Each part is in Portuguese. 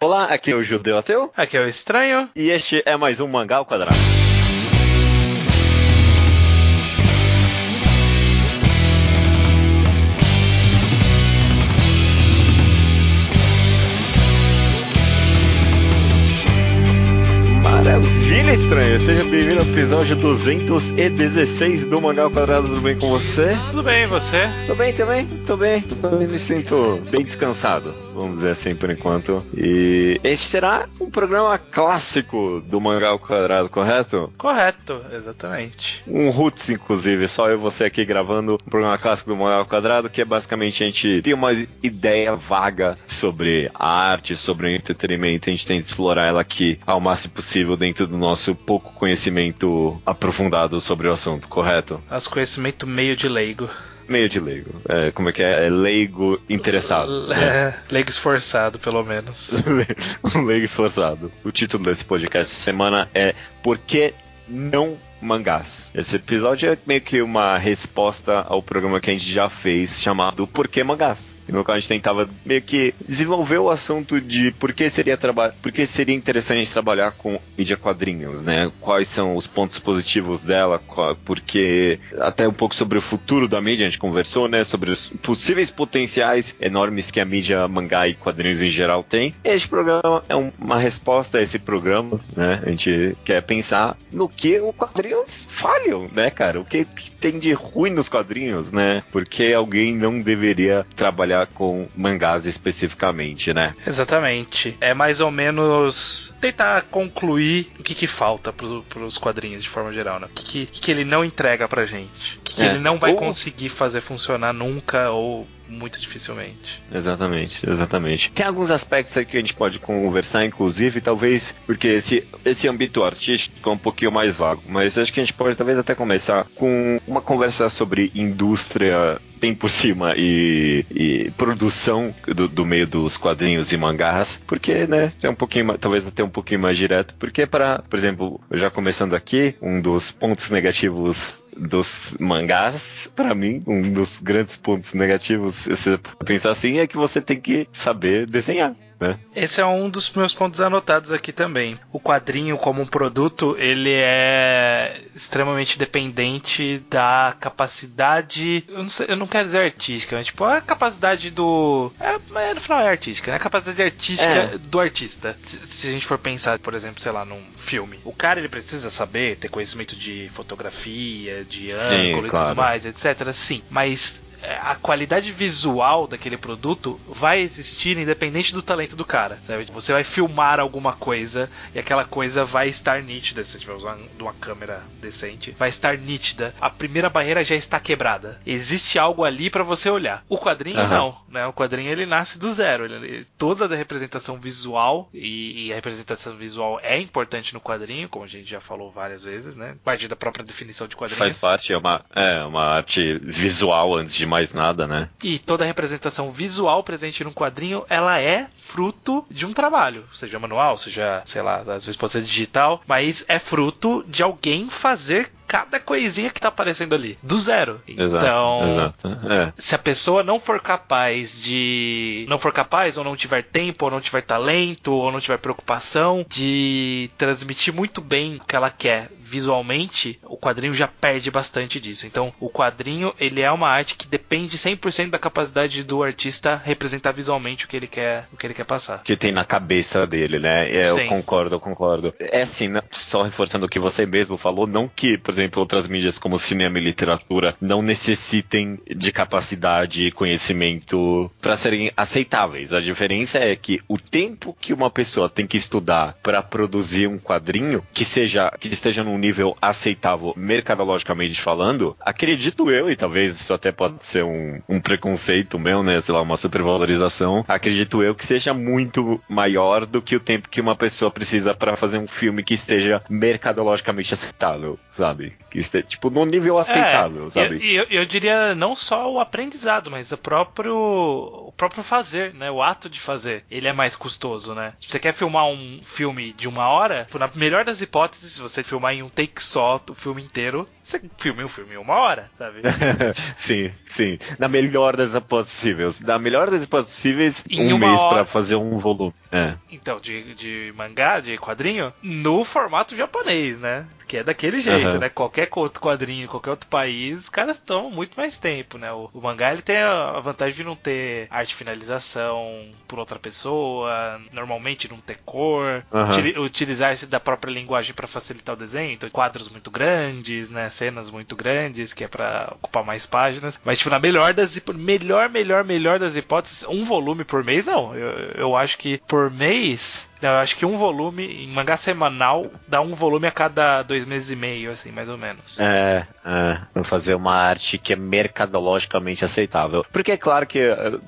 Olá, aqui é o Judeu Ateu. Aqui é o Estranho. E este é mais um Mangá ao Quadrado. Estranho! Seja bem-vindo ao episódio 216 do Mangá ao Quadrado. Tudo bem com você? Tudo bem, e você? Tô bem também, tô bem. Também me sinto bem descansado, vamos dizer assim por enquanto. E este será um programa clássico do Mangá ao Quadrado, correto? Correto, exatamente. Um Roots, inclusive, só eu e você aqui gravando um programa clássico do Mangá ao Quadrado, que é basicamente a gente tem uma ideia vaga sobre a arte, sobre o entretenimento, a gente tenta explorar ela aqui ao máximo possível dentro do nosso pouco conhecimento aprofundado sobre o assunto, correto? Nosso conhecimento meio de leigo. Meio de leigo. É, como é que é? É leigo interessado. É, leigo esforçado, pelo menos. leigo esforçado. O título desse podcast essa semana é Por que não mangás? Esse episódio é meio que uma resposta ao programa que a gente já fez chamado Por que mangás? No qual a gente tentava meio que desenvolver o assunto de por que seria trabalhar, por que seria interessante trabalhar com mídia quadrinhos, né? Quais são os pontos positivos dela, porque até um pouco sobre o futuro da mídia a gente conversou, né? Sobre os possíveis potenciais enormes que a mídia mangá e quadrinhos em geral tem. Este programa é um, uma resposta a esse programa, né? A gente quer pensar no que os quadrinhos falham, né, cara? O que, que tem de ruim nos quadrinhos, né? Porque alguém não deveria trabalhar com mangás especificamente, né? Exatamente. É mais ou menos tentar concluir o que, que falta pro, pros quadrinhos de forma geral, né? O que, que, que ele não entrega pra gente. O que, que É. ele não vai Ou- conseguir fazer funcionar nunca ou muito dificilmente. Exatamente, exatamente. Tem alguns aspectos aqui que a gente pode conversar, inclusive, talvez, porque esse, esse âmbito artístico é um pouquinho mais vago, mas acho que a gente pode talvez até começar com uma conversa sobre indústria bem por cima e, e produção do, do meio dos quadrinhos e mangás, porque, né, é um pouquinho, talvez até um pouquinho mais direto, porque para, por exemplo, já começando aqui, um dos pontos negativos dos mangás, pra mim, um dos grandes pontos negativos, se você pensar assim, é que você tem que saber desenhar, né? Esse é um dos meus pontos anotados aqui também. O quadrinho como um produto, ele é extremamente dependente da capacidade, eu não, sei- eu não quero dizer artística, mas tipo, a capacidade do, é, mas no final é artística, né? A capacidade artística É. do artista. Se, se a gente for pensar, por exemplo, sei lá, num filme, o cara ele precisa saber, ter conhecimento de fotografia, de ângulo e claro. tudo mais, etc. Sim, mas é, a qualidade visual daquele produto vai existir independente do talento do cara. Sabe? Você vai filmar alguma coisa e aquela coisa vai estar nítida, se você estiver usando uma câmera decente, vai estar nítida. A primeira barreira já está quebrada. Existe algo ali para você olhar. O quadrinho Aham. não, né? O quadrinho ele nasce do zero. Ele- ele- toda a representação visual e, e a representação visual é importante no quadrinho, como a gente já falou várias vezes, né? A partir da própria definição de quadrinhos. Faz parte, é uma, é uma arte visual antes de mais nada, né? E toda a representação visual presente no quadrinho, ela é fruto de um trabalho, seja manual, seja, sei lá, às vezes pode ser digital, mas é fruto de alguém fazer cada coisinha que tá aparecendo ali, do zero. Exato, então, exato. É. se a pessoa não for capaz de. não for capaz, ou não tiver tempo, ou não tiver talento, ou não tiver preocupação de transmitir muito bem o que ela quer visualmente, o quadrinho já perde bastante disso. Então, o quadrinho, ele é uma arte que depende 100% da capacidade do artista representar visualmente o que ele quer, o que ele quer passar. que tem na cabeça dele, né? É, eu concordo, eu concordo. É assim, né? só reforçando o que você mesmo falou, não que, por exemplo, outras mídias como cinema e literatura não necessitem de capacidade e conhecimento para serem aceitáveis. A diferença é que o tempo que uma pessoa tem que estudar para produzir um quadrinho que seja que esteja num nível aceitável mercadologicamente falando, acredito eu, e talvez isso até pode ser um, um preconceito meu, né? Sei lá, uma supervalorização, acredito eu que seja muito maior do que o tempo que uma pessoa precisa para fazer um filme que esteja mercadologicamente aceitável, sabe? Sabe? Que tipo, num nível aceitável, é, sabe? E eu, eu, diria não só o aprendizado, mas o próprio, o próprio fazer, né? O ato de fazer. Ele é mais custoso, né? Se você quer filmar um filme de uma hora, na melhor das hipóteses, se você filmar em um take só o filme inteiro, você filme um filme em uma hora, sabe? sim, sim. Na melhor das hipóteses possíveis. Na melhor das hipóteses possíveis, em um mês para fazer um volume. É. Então, de, de mangá, de quadrinho, no formato japonês, né? Que é daquele jeito, uhum. né? Qualquer outro quadrinho, qualquer outro país, os caras tomam muito mais tempo, né? O, o, mangá ele tem a vantagem de não ter arte finalização por outra pessoa, normalmente não ter cor, uhum. utilizar-se da própria linguagem para facilitar o desenho, então quadros muito grandes, né? Cenas muito grandes, que é para ocupar mais páginas. Mas, tipo, na melhor das melhor, melhor, melhor das hipóteses, um volume por mês, não. Eu, eu acho que por mês não, eu acho que um volume, em mangá semanal, dá um volume a cada dois meses e meio, assim, mais ou menos. É, é. Pra fazer uma arte que é mercadologicamente aceitável. Porque é claro que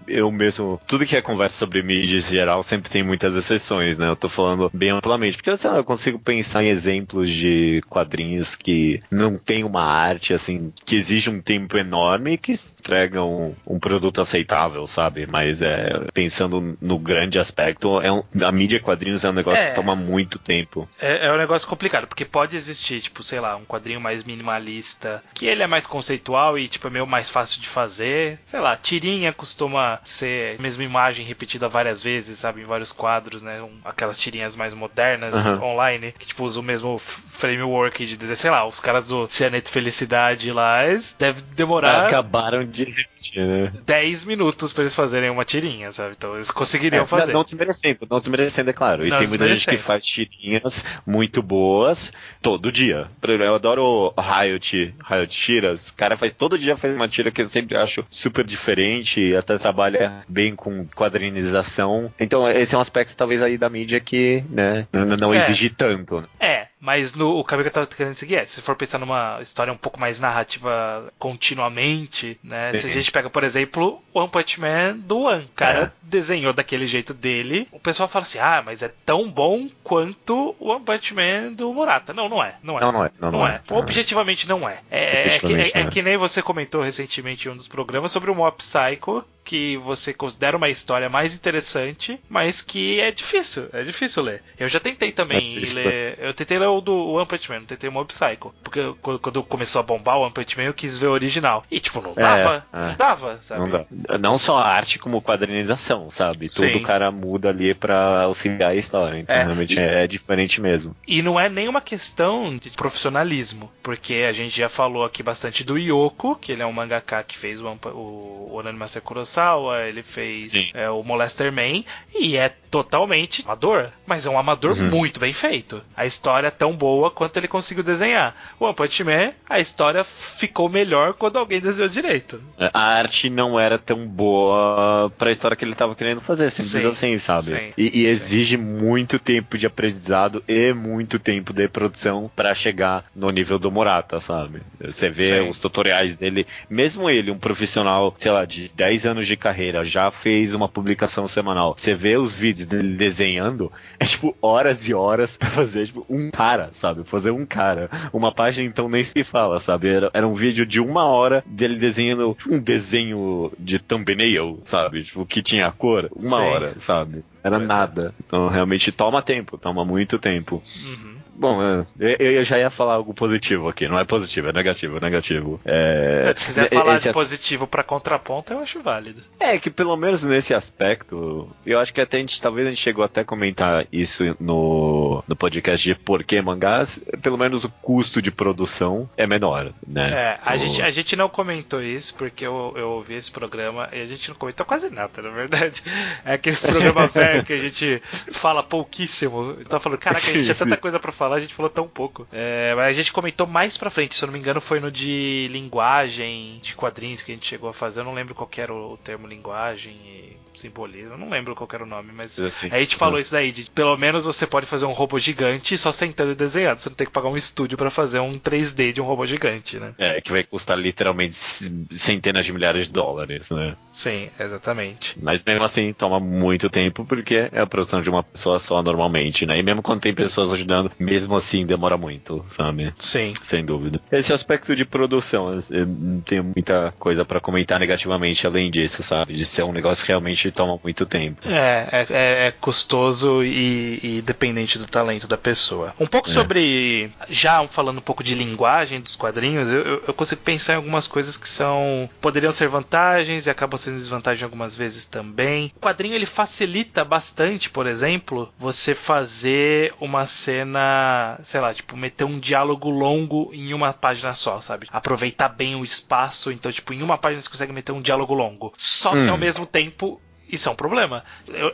eu mesmo, tudo que é conversa sobre mídia em geral, sempre tem muitas exceções, né? Eu tô falando bem amplamente. Porque lá, eu consigo pensar em exemplos de quadrinhos que não tem uma arte, assim, que exige um tempo enorme e que entregam um, um produto aceitável, sabe? Mas é, pensando no grande aspecto, é um, a mídia quadrinhos quadrinhos é um negócio é, que toma muito tempo. É, é um negócio complicado, porque pode existir, tipo, sei lá, um quadrinho mais minimalista, que ele é mais conceitual e, tipo, é meio mais fácil de fazer. Sei lá, tirinha costuma ser a mesma imagem repetida várias vezes, sabe, em vários quadros, né? Um, aquelas tirinhas mais modernas uhum. online, que, tipo, usam o mesmo framework de dizer, sei lá, os caras do Cianeto Felicidade lá, deve demorar. Acabaram de repetir, né? 10 minutos pra eles fazerem uma tirinha, sabe? Então eles conseguiriam é, fazer. Não, não desmerecendo, não desmerecendo, é claro. E tem muita gente que faz tirinhas muito boas todo dia. Eu adoro Riot, Riot Tiras. O cara faz todo dia faz uma tira que eu sempre acho super diferente e até trabalha bem com quadrinização. Então esse é um aspecto talvez aí da mídia que, né, não, não é. exige tanto. Né? É, mas no, o caminho que eu tava querendo seguir é, se for pensar numa história um pouco mais narrativa continuamente, né? Se a gente pega, por exemplo, One Punch Man do One. O cara é. desenhou daquele jeito dele. O pessoal fala assim, ah, mas é tão bom quanto o One Punch Man do Murata. Não, não é. Não é. Não, não é. Não, não é. é. Objetivamente não é. É, é, que, é, é que nem você comentou recentemente em um dos programas sobre o Mob Psycho, que você considera uma história mais interessante, mas que é difícil, é difícil ler. Eu já tentei também é ler, eu tentei ler o do One Punch Man, tentei o Mob Psycho, porque quando começou a bombar o One Punch Man eu quis ver o original. E tipo, não dava, é, não dava, sabe? Não, dá. não só a arte como quadrinização, sabe? Sim. Tudo o cara muda ali para auxiliar a história, então é. realmente e, é, é diferente mesmo. E não é nenhuma questão de profissionalismo, porque a gente já falou aqui bastante do Yoko, que ele é um mangaka que fez o, o, o Onani Kurosawa Kurosawa, ele fez é, o Molester Man, e é totalmente amador, mas é um amador uhum. muito bem feito. A história é tão boa quanto ele conseguiu desenhar. O One Punch Man, a história ficou melhor quando alguém desenhou direito. É, a arte não era tão boa para a história que ele estava querendo fazer, simples sim, assim, sabe? Sim, e, e exige muito tempo de aprendizado e muito tempo de produção para chegar no nível do Morata, sabe? Você vê os tutoriais dele, mesmo ele, um profissional, sei lá, de 10 anos de carreira, já fez uma publicação semanal. Você vê os vídeos dele desenhando, é tipo horas e horas pra fazer tipo, um cara, sabe? Fazer um cara. Uma página então nem se fala, sabe? Era, era um vídeo de uma hora dele desenhando um desenho de thumbnail, sabe? Tipo, que tinha cor, uma Sim. hora, sabe? Era pois é. nada. É. Então realmente toma tempo, toma muito tempo. Uhum. Bom, é, eu já ia falar algo positivo aqui. Não é positivo, é negativo, é negativo. É... Se quiser falar de positivo para contraponto, eu acho válido. É, que pelo menos nesse aspecto, eu acho que até a gente, talvez a gente chegou até a comentar isso no, no podcast de por que mangás, pelo menos o custo de produção é menor, né? É, a, o... gente, a gente não comentou isso porque eu, eu ouvi esse programa e a gente não comentou quase nada, na verdade. É aqueles programas velhos que a gente fala pouquíssimo. Tá falando, caraca, a gente tinha tanta coisa para falar a gente falou tão pouco. É, mas a gente comentou mais pra frente, se eu não me engano, foi no de linguagem de quadrinhos que a gente chegou a fazer. Eu não lembro qual era o termo linguagem. E simbolismo. Não lembro qual era o nome, mas Assim, aí a gente falou isso daí, de pelo menos você pode fazer um robô gigante só sentando e desenhando. Você não tem que pagar um estúdio pra fazer um 3D de um robô gigante, né? É, que vai custar literalmente centenas de milhares de dólares, né? Sim, exatamente. Mas mesmo assim toma muito tempo porque é a produção de uma pessoa só normalmente, né? E mesmo quando tem pessoas ajudando, mesmo assim demora muito, sabe? Sim. Sem dúvida. Esse aspecto de produção, eu não tenho muita coisa pra comentar negativamente além disso, sabe? De ser um negócio que realmente toma muito tempo. É, é, é- é custoso e, e dependente do talento da pessoa. Um pouco É. sobre. Já falando um pouco de linguagem dos quadrinhos, eu, eu- consigo pensar em algumas coisas que são. poderiam ser vantagens e acabam sendo desvantagem algumas vezes também. O quadrinho ele facilita bastante, por exemplo, você fazer uma cena, sei lá, tipo, meter um diálogo longo em uma página só, sabe? Aproveitar bem o espaço, então, tipo, em uma página você consegue meter um diálogo longo. Só que Hum. ao mesmo tempo isso é um problema.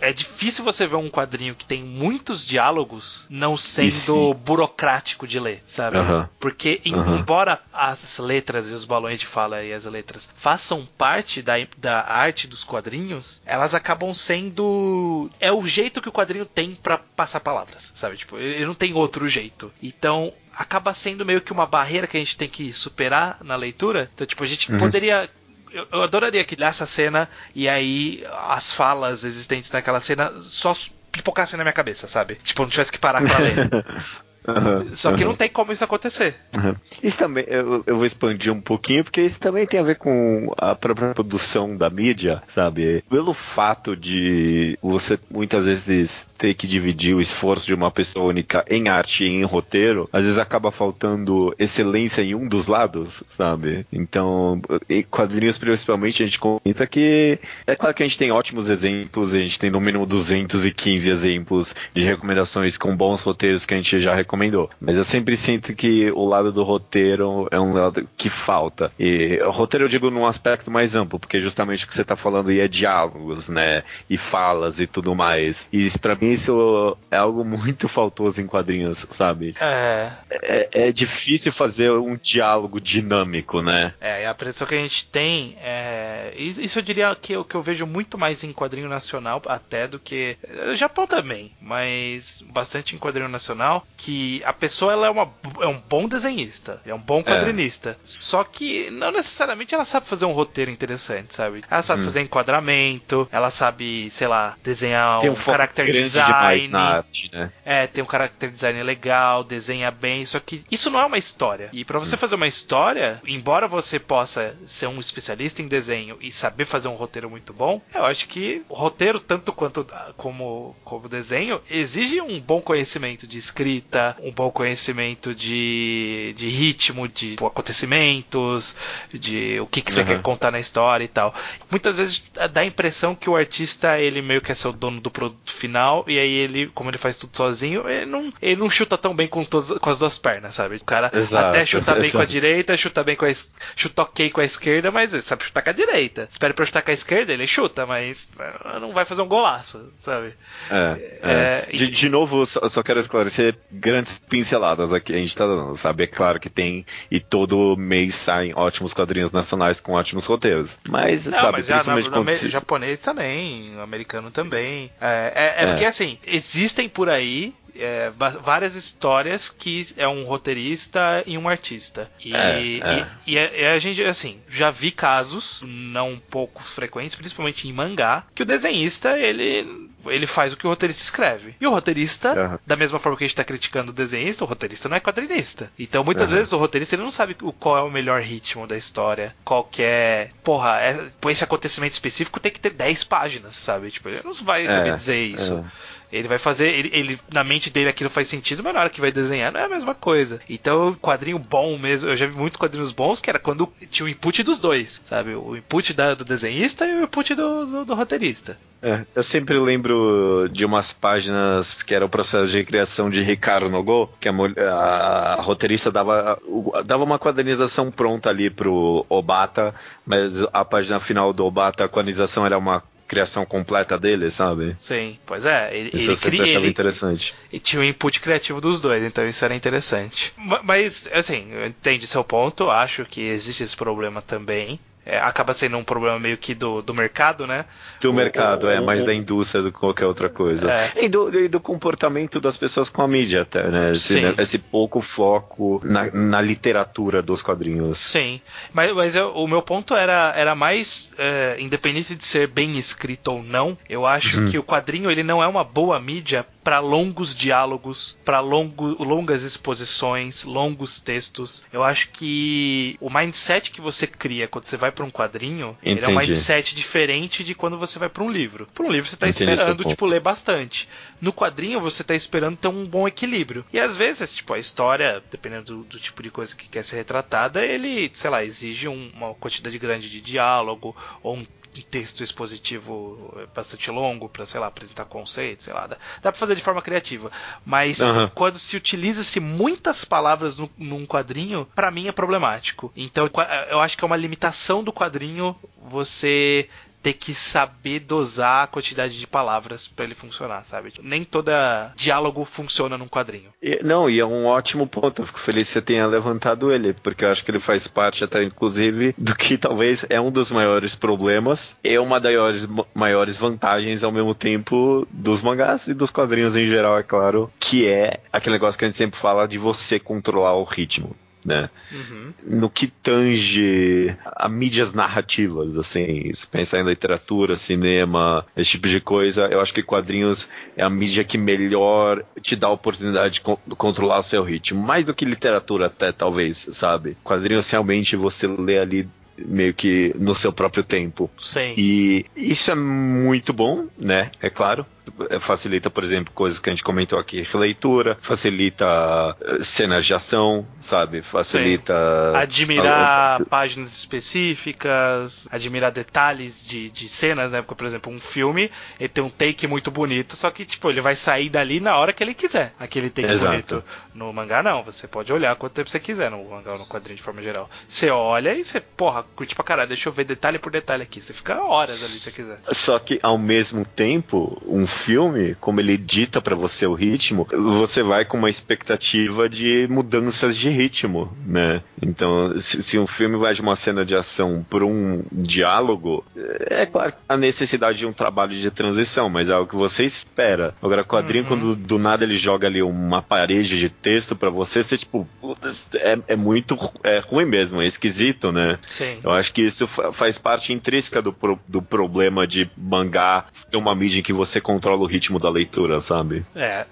É difícil você ver um quadrinho que tem muitos diálogos não sendo burocrático de ler, sabe? Porque, embora as letras e os balões de fala e as letras façam parte da, da arte dos quadrinhos, elas acabam sendo. É o jeito que o quadrinho tem pra passar palavras, sabe? Tipo, ele não tem outro jeito. Então. Acaba sendo meio que uma barreira que a gente tem que superar na leitura. Então, tipo, a gente Uhum. poderia eu, eu adoraria que nessa cena e aí as falas existentes naquela cena só pipocassem na minha cabeça, sabe? Tipo, não tivesse que parar pra ler. Aham, Só que aham. não tem como isso acontecer. Uhum. Isso também, eu, eu vou expandir um pouquinho, porque isso também tem a ver com a própria produção da mídia, sabe? Pelo fato de você muitas vezes ter que dividir o esforço de uma pessoa única em arte e em roteiro, às vezes acaba faltando excelência em um dos lados, sabe? Então, em quadrinhos principalmente, a gente comenta que é claro que a gente tem ótimos exemplos, a gente tem no mínimo 215 exemplos de recomendações com bons roteiros que a gente já recomendou. Mas eu sempre sinto que o lado do roteiro é um lado que falta. E o roteiro eu digo num aspecto mais amplo, porque justamente o que você tá falando aí é diálogos, né? E falas e tudo mais. E pra mim isso é algo muito faltoso em quadrinhos, sabe? É, É, é difícil fazer um diálogo dinâmico, né? é, e a impressão que a gente tem é. Isso eu diria que eu, que eu vejo muito mais em quadrinho nacional até do que. eh, Japão também, mas bastante em quadrinho nacional. Que a pessoa ela é, uma, é um bom desenhista, é um bom quadrinista. Só que não necessariamente ela sabe fazer um roteiro interessante, sabe? Ela sabe Hum. fazer enquadramento, ela sabe, sei lá, desenhar Tem um um character design. na arte, né? É, tem um character design legal, desenha bem, só que isso não é uma história. E pra você fazer uma história, embora você possa ser um especialista em desenho e saber fazer um roteiro muito bom, eu acho que o roteiro, tanto quanto ah, como, como desenho, exige um bom conhecimento de escrita, um bom conhecimento de, de ritmo, de tipo, acontecimentos, de o que, que você Uhum. quer contar na história e tal. Muitas vezes dá a impressão que o artista, ele meio que é ser o dono do produto final, e aí ele, como ele faz tudo sozinho, ele não, ele não chuta tão bem com, todas, com as duas pernas, sabe? O cara Exato, até chuta bem com a exato. direita, chuta bem com a chuta ok com a esquerda, mas ele sabe chutar com a direita. Espera pra chutar com a esquerda, ele chuta, mas eh, não vai fazer um golaço, sabe? É, É, é. De, de novo, só, só quero esclarecer grandes pinceladas aqui a gente tá dando, sabe? É claro que tem, e todo mês saem ótimos quadrinhos nacionais com ótimos roteiros. Mas, Não, sabe, mas no, principalmente no quando japonês também, americano também. É, é- é É. porque assim, existem por aí é, várias histórias que é um roteirista e um artista. E, É, e- é. e a, e a gente, assim, já vi casos, não pouco frequentes, principalmente em mangá, que o desenhista, ele. Ele faz o que o roteirista escreve. E o roteirista, Aham. da mesma forma que a gente tá criticando o desenhista, o roteirista não é quadrinista. Então, muitas Aham. vezes, o roteirista ele não sabe o- qual é o melhor ritmo da história. Qual que é. Porra, é, esse acontecimento específico tem que ter 10 páginas, sabe? Tipo, ele não vai saber É, dizer isso. é. Ele vai fazer. Ele, ele- na mente dele aquilo faz sentido, mas na hora que vai desenhar não é a mesma coisa. Então, quadrinho bom mesmo. Eu já vi muitos quadrinhos bons que era quando tinha o input dos dois, sabe? O input da- do desenhista e o input do, do- do roteirista. É, eu sempre lembro de umas páginas que era o processo de criação de Ricardo Nogô, que a, a roteirista dava, dava uma quadrinização pronta ali pro Obata, mas a página final do Obata, a quadrinização era uma criação completa dele, sabe? Sim, pois é. Ele, Isso ele eu cria. achava Ele, interessante. E tinha o input criativo dos dois, então isso era interessante. Ma- Mas, assim, eu entendi seu ponto, acho que existe esse problema também. É, acaba sendo um problema meio que do, do mercado, né? Do o, mercado, o, é, o, mais da indústria do que qualquer outra coisa. É. E, do, e do comportamento das pessoas com a mídia até, né? Esse, né? esse pouco foco na, na, literatura dos quadrinhos. Sim, mas, mas eu, o meu ponto era, era mais, é, independente de ser bem escrito ou não, eu acho uhum. que o quadrinho ele não é uma boa mídia para longos diálogos, para longo, longas exposições, longos textos. Eu acho que o mindset que você cria quando você vai para um quadrinho, ele é um mindset diferente de quando você vai para um livro. Para um livro você está esperando tipo ler bastante. No quadrinho você está esperando ter um bom equilíbrio. E às vezes, tipo, a história, dependendo do, do tipo de coisa que quer ser retratada, ele, sei lá, exige um, uma quantidade grande de diálogo ou um texto expositivo bastante longo para, sei lá, apresentar conceitos, sei lá. Dá, dá pra fazer de forma criativa. Mas uhum. quando se utiliza-se muitas palavras no, num quadrinho, para mim é problemático. Então eu acho que é uma limitação do quadrinho você ter que saber dosar a quantidade de palavras para ele funcionar, sabe? Nem toda diálogo funciona num quadrinho. E, não, e é um ótimo ponto. Eu fico feliz que você tenha levantado ele, porque eu acho que ele faz parte até, inclusive, do que talvez é um dos maiores problemas e uma das maiores vantagens ao mesmo tempo dos mangás e dos quadrinhos em geral, é claro, que é aquele negócio que a gente sempre fala de você controlar o ritmo né? Uhum. No que tange a mídias narrativas, assim, se pensar em literatura, cinema, esse tipo de coisa, eu acho que quadrinhos é a mídia que melhor te dá a oportunidade de controlar o seu ritmo, mais do que literatura até, talvez, sabe? Quadrinhos realmente você lê ali meio que no seu próprio tempo. Sim. E isso é muito bom, né? É claro. É, facilita, por exemplo, coisas que a gente comentou aqui, releitura, facilita eh, cenas de ação, sabe? Facilita. Sim. Admirar a... páginas específicas, admirar detalhes de, de cenas, né? Porque, por exemplo, um filme, ele tem um take muito bonito, só que, tipo, ele vai sair dali na hora que ele quiser, aquele take Exato. bonito. No mangá, não, você pode olhar quanto tempo você quiser no mangá ou no quadrinho de forma geral. Você olha e você, porra, curte pra caralho, deixa eu ver detalhe por detalhe aqui. Você fica horas ali se você quiser. Só que, ao mesmo tempo, um filme, como ele dita para você o ritmo, você vai com uma expectativa de mudanças de ritmo, né? Então, se, se um filme vai de uma cena de ação por um diálogo, é claro a necessidade de um trabalho de transição, mas é algo que você espera. Agora, quadrinho, uhum. quando do nada ele joga ali uma parede de texto para você, você, tipo, é, é muito é ruim mesmo, é esquisito, né? Sim. Eu acho que isso faz parte intrínseca do, pro, do problema de mangá ser uma mídia em que você controla controla o ritmo da leitura, sabe? É,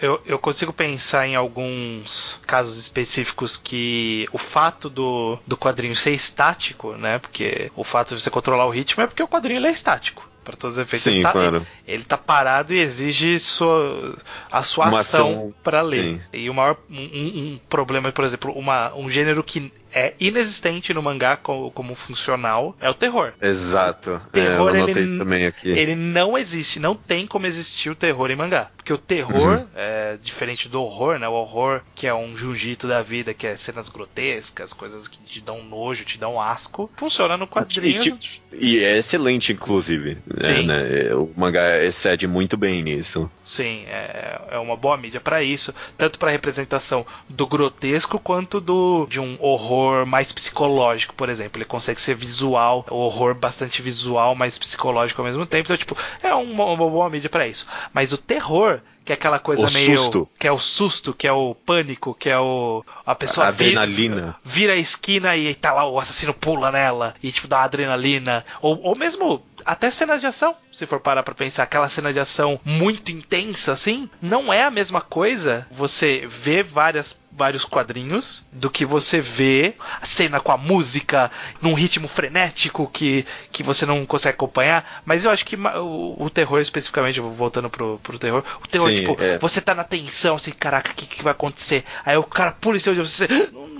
eu, eu consigo pensar em alguns casos específicos que o fato do, do quadrinho ser estático, né? Porque o fato de você controlar o ritmo é porque o quadrinho é estático para todos os efeitos. Sim, ele, tá, claro. ele, tá parado e exige sua, a sua uma ação para ler. Sim. E o maior um, um, problema, por exemplo, uma, um gênero que é inexistente no mangá como, como funcional é o terror. Exato. Terror, é, eu ele, também aqui. Ele não existe, não tem como existir o terror em mangá. Porque o terror uhum. é diferente do horror, né? O horror, que é um jiu-jitsu da vida, que é cenas grotescas, coisas que te dão nojo, te dão asco, funciona no quadrinho. E, e é excelente, inclusive. Né, Sim. Né? O mangá excede muito bem nisso. Sim, é, é uma boa mídia para isso, tanto para representação do grotesco quanto do de um horror mais psicológico, por exemplo. Ele consegue ser visual, horror bastante visual, mas psicológico ao mesmo tempo. Então, tipo, é uma, uma boa mídia para isso. Mas o terror, que é aquela coisa o meio. Susto. Que é o susto, que é o pânico, que é o. A pessoa a adrenalina. Vira, vira a esquina e tá lá, o assassino pula nela e, tipo, dá adrenalina. Ou, ou mesmo até cenas de ação, se for parar pra pensar, aquela cena de ação muito intensa, assim, não é a mesma coisa você vê várias vários quadrinhos do que você vê a cena com a música num ritmo frenético que, que você não consegue acompanhar. Mas eu acho que o, o terror, especificamente, voltando pro, pro terror, o terror, Sim, tipo, é. você tá na tensão, assim, caraca, o que, que vai acontecer? Aí o cara pula em cima de você.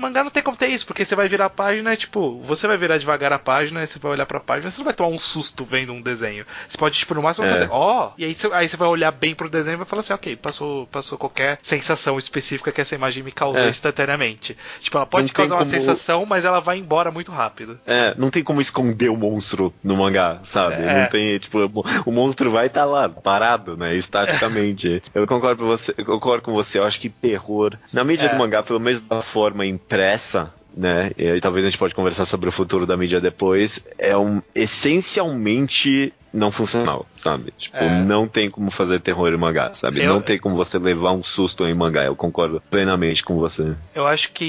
Mangá não tem como ter isso, porque você vai virar a página e, tipo, você vai virar devagar a página, e você vai olhar pra página, você não vai tomar um susto vendo um desenho. Você pode, tipo, no máximo é. fazer, ó, oh! e aí você, aí você vai olhar bem pro desenho e vai falar assim, ok, passou, passou qualquer sensação específica que essa imagem me causou é. instantaneamente. Tipo, ela pode não causar uma como... sensação, mas ela vai embora muito rápido. É, não tem como esconder o monstro no mangá, sabe? É. Não tem, tipo, o monstro vai estar tá lá, parado, né, estaticamente. eu concordo com você, eu concordo com você, eu acho que terror, na mídia é. do mangá, pelo menos da forma impressa, né? E aí talvez a gente pode conversar sobre o futuro da mídia depois. É um essencialmente não funcional, sabe? Tipo, é. não tem como fazer terror em mangá, sabe? Eu... Não tem como você levar um susto em mangá. Eu concordo plenamente com você. Eu acho que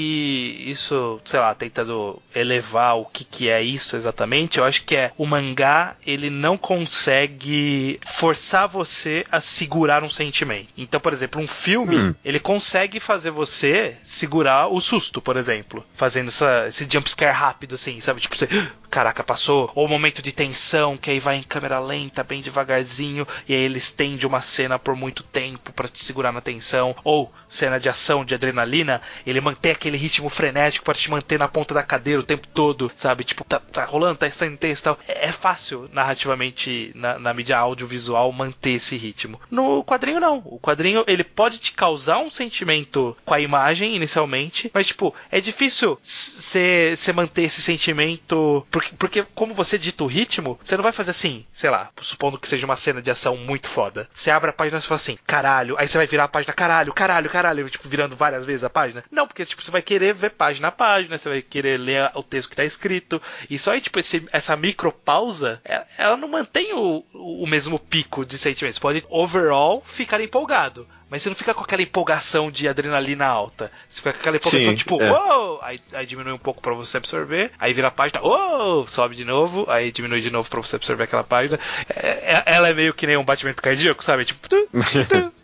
isso, sei lá, tentando elevar o que, que é isso exatamente, eu acho que é o mangá, ele não consegue forçar você a segurar um sentimento. Então, por exemplo, um filme, hum. ele consegue fazer você segurar o susto, por exemplo. Fazendo essa, esse jumpscare rápido, assim, sabe? Tipo, você, caraca, passou. Ou momento de tensão, que aí vai em câmera câmera lenta, bem devagarzinho, e aí ele estende uma cena por muito tempo para te segurar na tensão, ou cena de ação, de adrenalina, ele mantém aquele ritmo frenético para te manter na ponta da cadeira o tempo todo, sabe? Tipo, tá, tá rolando, tá saindo e tal. É, é fácil, narrativamente, na, na mídia audiovisual, manter esse ritmo. No quadrinho, não. O quadrinho, ele pode te causar um sentimento com a imagem, inicialmente, mas, tipo, é difícil você manter esse sentimento, porque, porque como você dita o ritmo, você não vai fazer assim, sei lá, supondo que seja uma cena de ação muito foda. Você abre a página e fala assim, caralho. Aí você vai virar a página, caralho, caralho, caralho, tipo, virando várias vezes a página. Não, porque, tipo, você vai querer ver página a página, você vai querer ler o texto que tá escrito. E só aí, tipo, esse, essa micropausa, é, ela não mantém o, o mesmo pico de sentimentos. Pode, overall, ficar empolgado mas você não fica com aquela empolgação de adrenalina alta. Você fica com aquela empolgação Sim, tipo, é. uou! Aí, aí, diminui um pouco para você absorver, aí vira a página, uou! Sobe de novo, aí diminui de novo para você absorver aquela página. É, é, ela é meio que nem um batimento cardíaco, sabe? Tipo, tu, tu,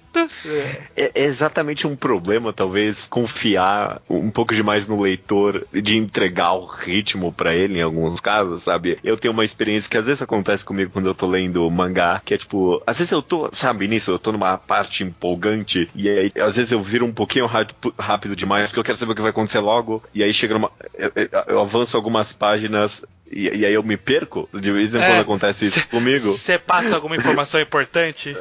é, é exatamente um problema, talvez, confiar um pouco demais no leitor, de entregar o ritmo para ele em alguns casos, sabe? Eu tenho uma experiência que às vezes acontece comigo quando eu tô lendo mangá, que é tipo, às vezes eu tô, sabe, nisso, eu tô numa parte empolgante, e aí às vezes eu viro um pouquinho rápido demais, porque eu quero saber o que vai acontecer logo, e aí chega numa. Eu, eu avanço algumas páginas e, e, aí eu me perco. De vez em quando é, acontece isso cê, comigo. Você passa alguma informação importante?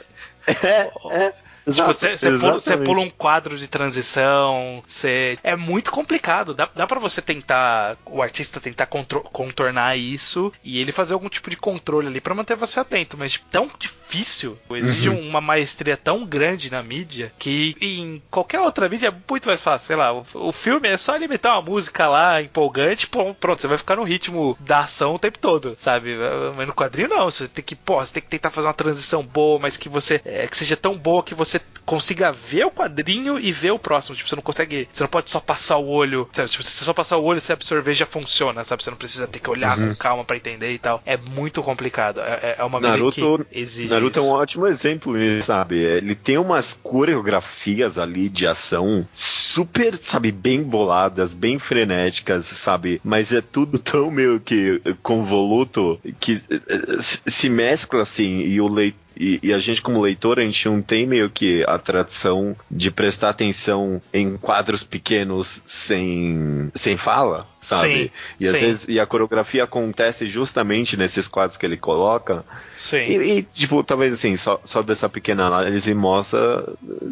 É, é. Tipo, você pula, pula, um quadro de transição, você é muito complicado. Dá, dá para você tentar, o artista tentar contornar isso e ele fazer algum tipo de controle ali para manter você atento, mas tipo, tão difícil, exige uhum. uma maestria tão grande na mídia que em qualquer outra mídia é muito mais fácil. Sei lá, o, o filme é só limitar uma música lá empolgante, pronto, você vai ficar no ritmo da ação o tempo todo, sabe? Mas no quadrinho não, você tem que, pô, você tem que tentar fazer uma transição boa, mas que você é, que seja tão boa que você você consiga ver o quadrinho e ver o próximo. Tipo, você não consegue. Você não pode só passar o olho. Sabe? Tipo, se você só passar o olho e você absorver, já funciona, sabe? Você não precisa ter que olhar uhum. com calma para entender e tal. É muito complicado. É, é uma Naruto, que exige. Naruto isso. é um ótimo exemplo, sabe? Ele tem umas coreografias ali de ação super, sabe, bem boladas, bem frenéticas, sabe? Mas é tudo tão meio que convoluto que eh, eh, se mescla assim e o leitor e, e, a gente, como leitor, a gente não tem meio que a tradição de prestar atenção em quadros pequenos sem, sem fala, sabe? Sim, e às sim. vezes e a coreografia acontece justamente nesses quadros que ele coloca. Sim. E, e, tipo, talvez assim, só, só dessa pequena análise mostra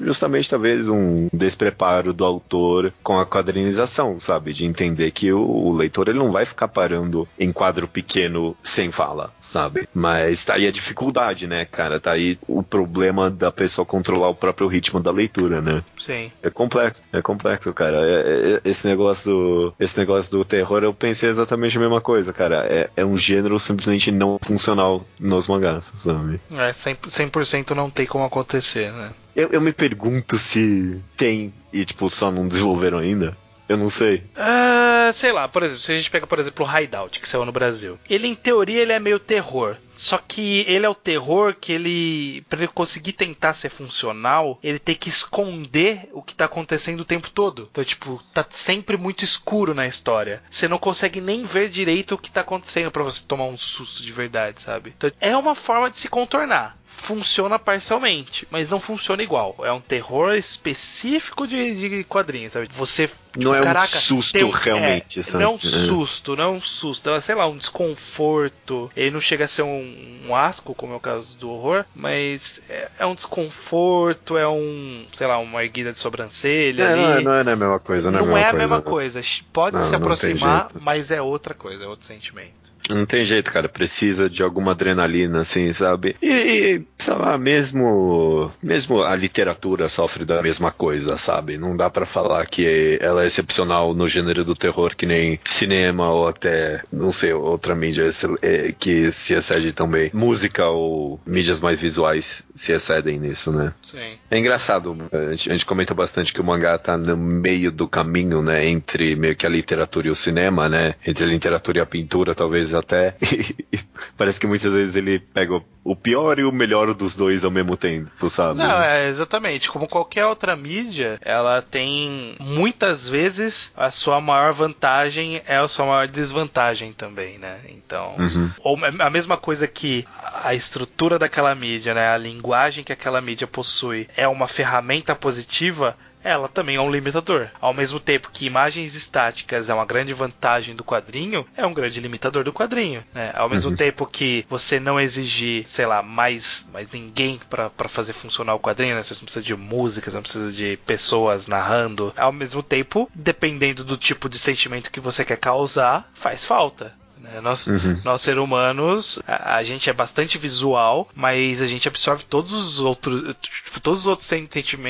justamente talvez um despreparo do autor com a quadrinização, sabe? De entender que o, o leitor ele não vai ficar parando em quadro pequeno sem fala, sabe? Mas tá aí a dificuldade, né, cara? Tá aí o problema da pessoa controlar o próprio ritmo da leitura, né? Sim. É complexo, é complexo, cara. É, é, esse negócio do, esse negócio do terror, eu pensei exatamente a mesma coisa, cara. É, é um gênero simplesmente não funcional nos mangás, sabe? É, 100%, 100 não tem como acontecer, né? Eu, eu me pergunto se tem e, tipo, só não desenvolveram ainda. Eu não sei. Uh, sei lá, por exemplo, se a gente pega, por exemplo, o Hideout, que saiu no Brasil. Ele, em teoria, ele é meio terror. Só que ele é o terror que ele, para ele conseguir tentar ser funcional, ele tem que esconder o que tá acontecendo o tempo todo. Então, tipo, tá sempre muito escuro na história. Você não consegue nem ver direito o que tá acontecendo para você tomar um susto de verdade, sabe? Então, é uma forma de se contornar funciona parcialmente, mas não funciona igual. É um terror específico de, de quadrinhos, sabe? Você. Tipo, não é caraca, um susto um, realmente, é, sabe? Não é um susto, não é um susto. É, sei lá, um desconforto. Ele não chega a ser um, um asco, como é o caso do horror, mas é, é, um desconforto, é um, sei lá, uma erguida de sobrancelha. É, ali. Não, é, não, é, a mesma coisa, não, não é a mesma coisa. coisa. Pode não, se aproximar, mas é outra coisa, é outro sentimento. Não tem jeito, cara. Precisa de alguma adrenalina, assim, sabe? E, e falar mesmo, mesmo a literatura sofre da mesma coisa, sabe? Não dá para falar que ela é excepcional no gênero do terror que nem cinema ou até, não sei, outra mídia é, que se excede também. Música ou mídias mais visuais se excedem nisso, né? Sim. É engraçado, a gente, a gente comenta bastante que o mangá tá no meio do caminho, né, entre meio que a literatura e o cinema, né? Entre a literatura e a pintura, talvez até. E, parece que muitas vezes ele pega o pior e o melhor dos dois ao mesmo tempo, sabe? Não, é exatamente. Como qualquer outra mídia, ela tem muitas vezes a sua maior vantagem é a sua maior desvantagem também, né? Então, uhum. ou a mesma coisa que a estrutura daquela mídia, né, a linguagem que aquela mídia possui é uma ferramenta positiva, ela também é um limitador. Ao mesmo tempo que imagens estáticas é uma grande vantagem do quadrinho, é um grande limitador do quadrinho. Né? Ao mesmo uhum. tempo que você não exigir, sei lá, mais, mais ninguém para fazer funcionar o quadrinho, né? você não precisa de músicas, não precisa de pessoas narrando. Ao mesmo tempo, dependendo do tipo de sentimento que você quer causar, faz falta. Né? Nós, uhum. nós seres humanos, a, a, gente é bastante visual, mas a gente absorve todos os outros, tipo, todos os outros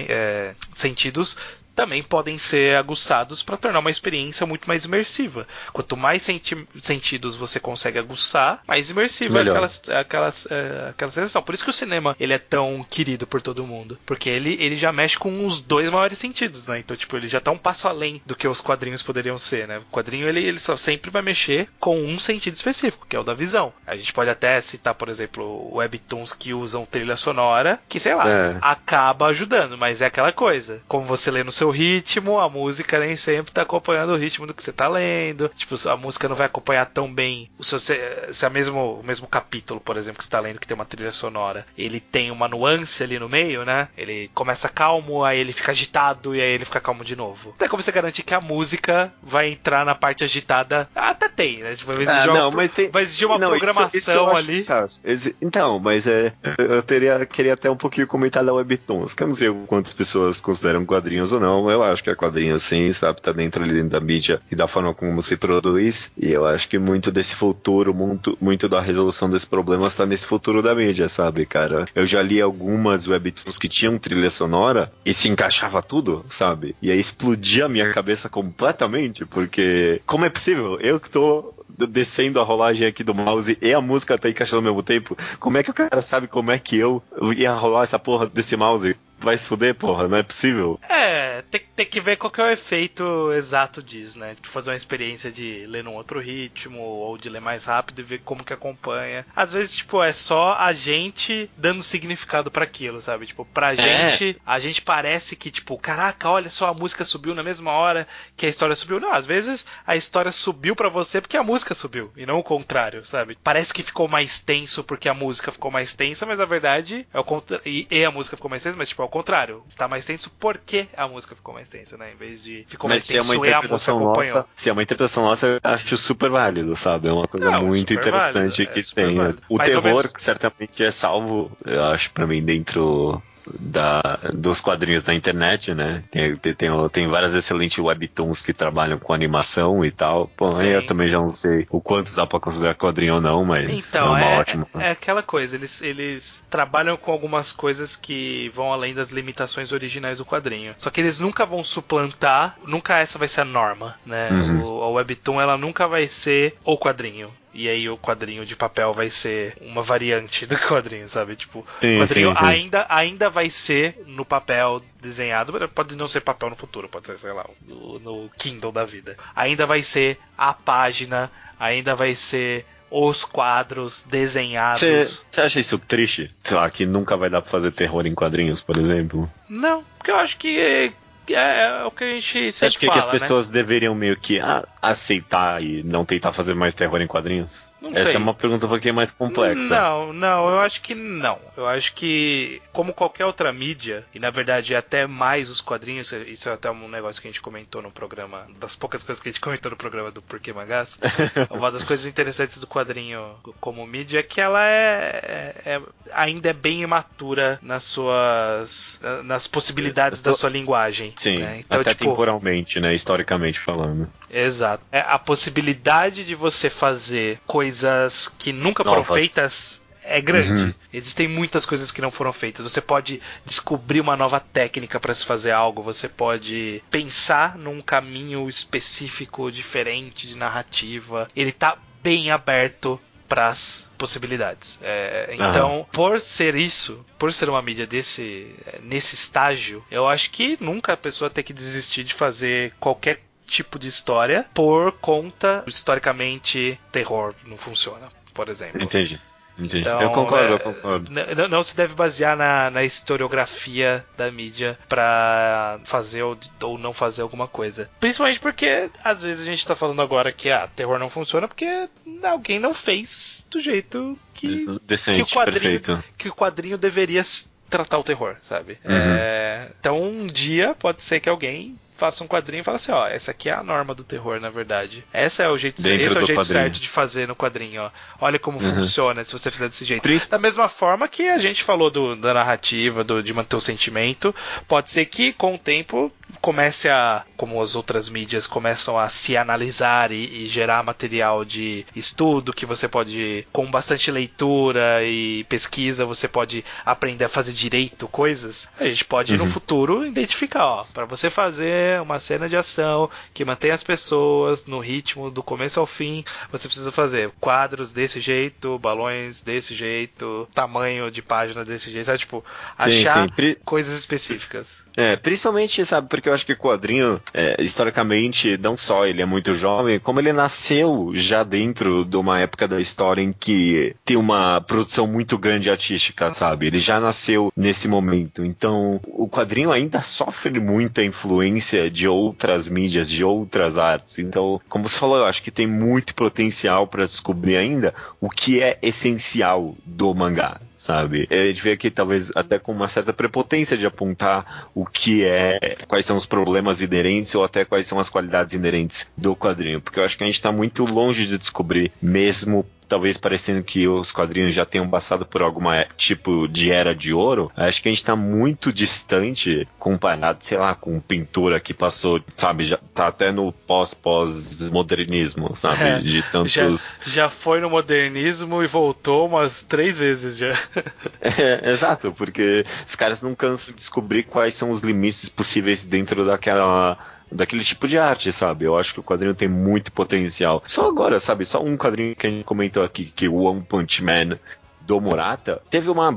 é, sentidos também podem ser aguçados para tornar uma experiência muito mais imersiva. Quanto mais senti sentidos você consegue aguçar, mais imersiva é aquela, aquela, é, aquela sensação. Por isso que o cinema ele é tão querido por todo mundo. Porque ele, ele já mexe com os dois maiores sentidos, né? Então, tipo, ele já tá um passo além do que os quadrinhos poderiam ser, né? O quadrinho ele, ele só sempre vai mexer com um sentido específico, que é o da visão. A gente pode até citar, por exemplo, webtoons que usam trilha sonora, que sei lá, é. acaba ajudando, mas é aquela coisa. Como você lê no seu seu ritmo, a música nem sempre tá acompanhando o ritmo do que você tá lendo. Tipo, a música não vai acompanhar tão bem. Se, você, se é mesmo, o mesmo capítulo, por exemplo, que você tá lendo, que tem uma trilha sonora, ele tem uma nuance ali no meio, né? Ele começa calmo, aí ele fica agitado e aí ele fica calmo de novo. Até como você garantir que a música vai entrar na parte agitada? Até tem, né? Tipo, vai exigir, ah, não, uma, tem... vai exigir uma não, programação isso, isso ali. Então, mas é, eu teria, queria até um pouquinho comentar da Webtoons, que eu não sei quantas pessoas consideram quadrinhos ou não não, eu acho que é quadrinho sim, sabe? Tá dentro ali da mídia e da forma como se produz. E eu acho que muito desse futuro, muito, muito da resolução desse problema está nesse futuro da mídia, sabe, cara? Eu já li algumas webtoons que tinham trilha sonora e se encaixava tudo, sabe? E aí explodia a minha cabeça completamente, porque como é possível? Eu que tô descendo a rolagem aqui do mouse e a música tá encaixando ao mesmo tempo, como é que o cara sabe como é que eu ia rolar essa porra desse mouse? Vai se fuder, porra, não é possível. É, tem, tem que ver qual que é o efeito exato disso, né? Tipo, fazer uma experiência de ler num outro ritmo, ou de ler mais rápido e ver como que acompanha. Às vezes, tipo, é só a gente dando significado para aquilo, sabe? Tipo, pra é. gente, a gente parece que, tipo, caraca, olha só, a música subiu na mesma hora que a história subiu. Não, às vezes a história subiu para você porque a música subiu, e não o contrário, sabe? Parece que ficou mais tenso porque a música ficou mais tensa, mas a verdade é o contrário. E, e a música ficou mais tensa, mas, tipo, ao contrário. Está mais tenso porque a música ficou mais tensa, né? Em vez de ficou Mas mais tenso é uma e a música acompanhou. Nossa, se é uma interpretação nossa, eu acho super válido, sabe? É uma coisa Não, muito interessante válido, que é tem. O mais terror certamente é salvo, eu acho, para mim, dentro da, dos quadrinhos da internet, né? Tem, tem, tem, várias excelentes webtoons que trabalham com animação e tal. Pô, eu também já não sei o quanto dá pra considerar quadrinho ou não, mas então, é uma é, ótima. É aquela coisa, eles, eles trabalham com algumas coisas que vão além das limitações originais do quadrinho. Só que eles nunca vão suplantar, nunca essa vai ser a norma, né? Uhum. O, a webtoon ela nunca vai ser o quadrinho. E aí o quadrinho de papel vai ser uma variante do quadrinho, sabe? Tipo, sim, o quadrinho sim, sim. Ainda, ainda vai ser no papel desenhado, pode não ser papel no futuro, pode ser, sei lá, no, no Kindle da vida. Ainda vai ser a página, ainda vai ser os quadros desenhados. Você acha isso triste? Sei lá, que nunca vai dar pra fazer terror em quadrinhos, por exemplo? Não, porque eu acho que é, é, o que a gente sempre Acho que, fala, que as né? pessoas né? deveriam meio que aceitar e não tentar fazer mais terror em quadrinhos? Não Essa sei. é uma pergunta um pouquinho mais complexa. Não, não, eu acho que não. Eu acho que, como qualquer outra mídia, e na verdade até mais os quadrinhos, isso é até um negócio que a gente comentou no programa, das poucas coisas que a gente comentou no programa do Porquê Mangás, uma das coisas interessantes do quadrinho como mídia é que ela é, é, é ainda é bem imatura nas suas nas possibilidades tô... da sua linguagem. Sim, né? então, até tipo, temporalmente, né, historicamente falando. Exato. É a possibilidade de você fazer coisas que nunca Novas. foram feitas é grande. Uhum. Existem muitas coisas que não foram feitas. Você pode descobrir uma nova técnica para se fazer algo, você pode pensar num caminho específico, diferente de narrativa. Ele tá bem aberto para as possibilidades. É, então, uhum. por ser isso, por ser uma mídia desse nesse estágio, eu acho que nunca a pessoa tem que desistir de fazer qualquer tipo de história por conta historicamente terror não funciona, por exemplo. Entendi. Entendi. Então, eu concordo, eu concordo. Não, não, se deve basear na, na historiografia da mídia para fazer ou, ou, não fazer alguma coisa. Principalmente porque às vezes a gente tá falando agora que ah, terror não funciona porque alguém não fez do jeito que, Decente, que o quadrinho perfeito. que o quadrinho deveria tratar o terror, sabe? Uhum. É, então um dia pode ser que alguém faça um quadrinho e fala assim, ó, essa aqui é a norma do terror, na verdade. Essa é o jeito, esse é o jeito certo de fazer no quadrinho, ó. Olha como uhum. funciona se você fizer desse jeito. Da mesma forma que a gente falou do, da narrativa, do, de manter o sentimento, pode ser que com o tempo comece a, como as outras mídias começam a se analisar e, e, gerar material de estudo que você pode, com bastante leitura e pesquisa, você pode aprender a fazer direito coisas. A gente pode uhum. no futuro identificar, ó, para você fazer uma cena de ação que mantenha as pessoas no ritmo do começo ao fim, você precisa fazer quadros desse jeito, balões desse jeito, tamanho de página desse jeito, sabe? Tipo, achar sim, sim. coisas específicas. É, principalmente, sabe, porque eu acho que o quadrinho, é, historicamente, não só ele é muito jovem, como ele nasceu já dentro de uma época da história em que tem uma produção muito grande artística, sabe? Ele já nasceu nesse momento. Então, o quadrinho ainda sofre muita influência de outras mídias, de outras artes. Então, como você falou, eu acho que tem muito potencial para descobrir ainda o que é essencial do mangá, sabe? A gente vê aqui talvez até com uma certa prepotência de apontar o que é, quais são os problemas inerentes ou até quais são as qualidades inerentes do quadrinho, porque eu acho que a gente está muito longe de descobrir, mesmo talvez parecendo que os quadrinhos já tenham passado por alguma tipo de era de ouro, acho que a gente está muito distante comparado, sei lá, com pintura que passou, sabe, já tá até no pós-pós-modernismo, sabe, é, de tantos... Já, já, foi no modernismo e voltou umas três vezes já. é, exato, porque os caras não cansam de descobrir quais são os limites possíveis dentro daquela daquele tipo de arte, sabe? Eu acho que o quadrinho tem muito potencial. Só agora, sabe? Só um quadrinho que a gente comentou aqui, que o One Punch Man do Murata, teve uma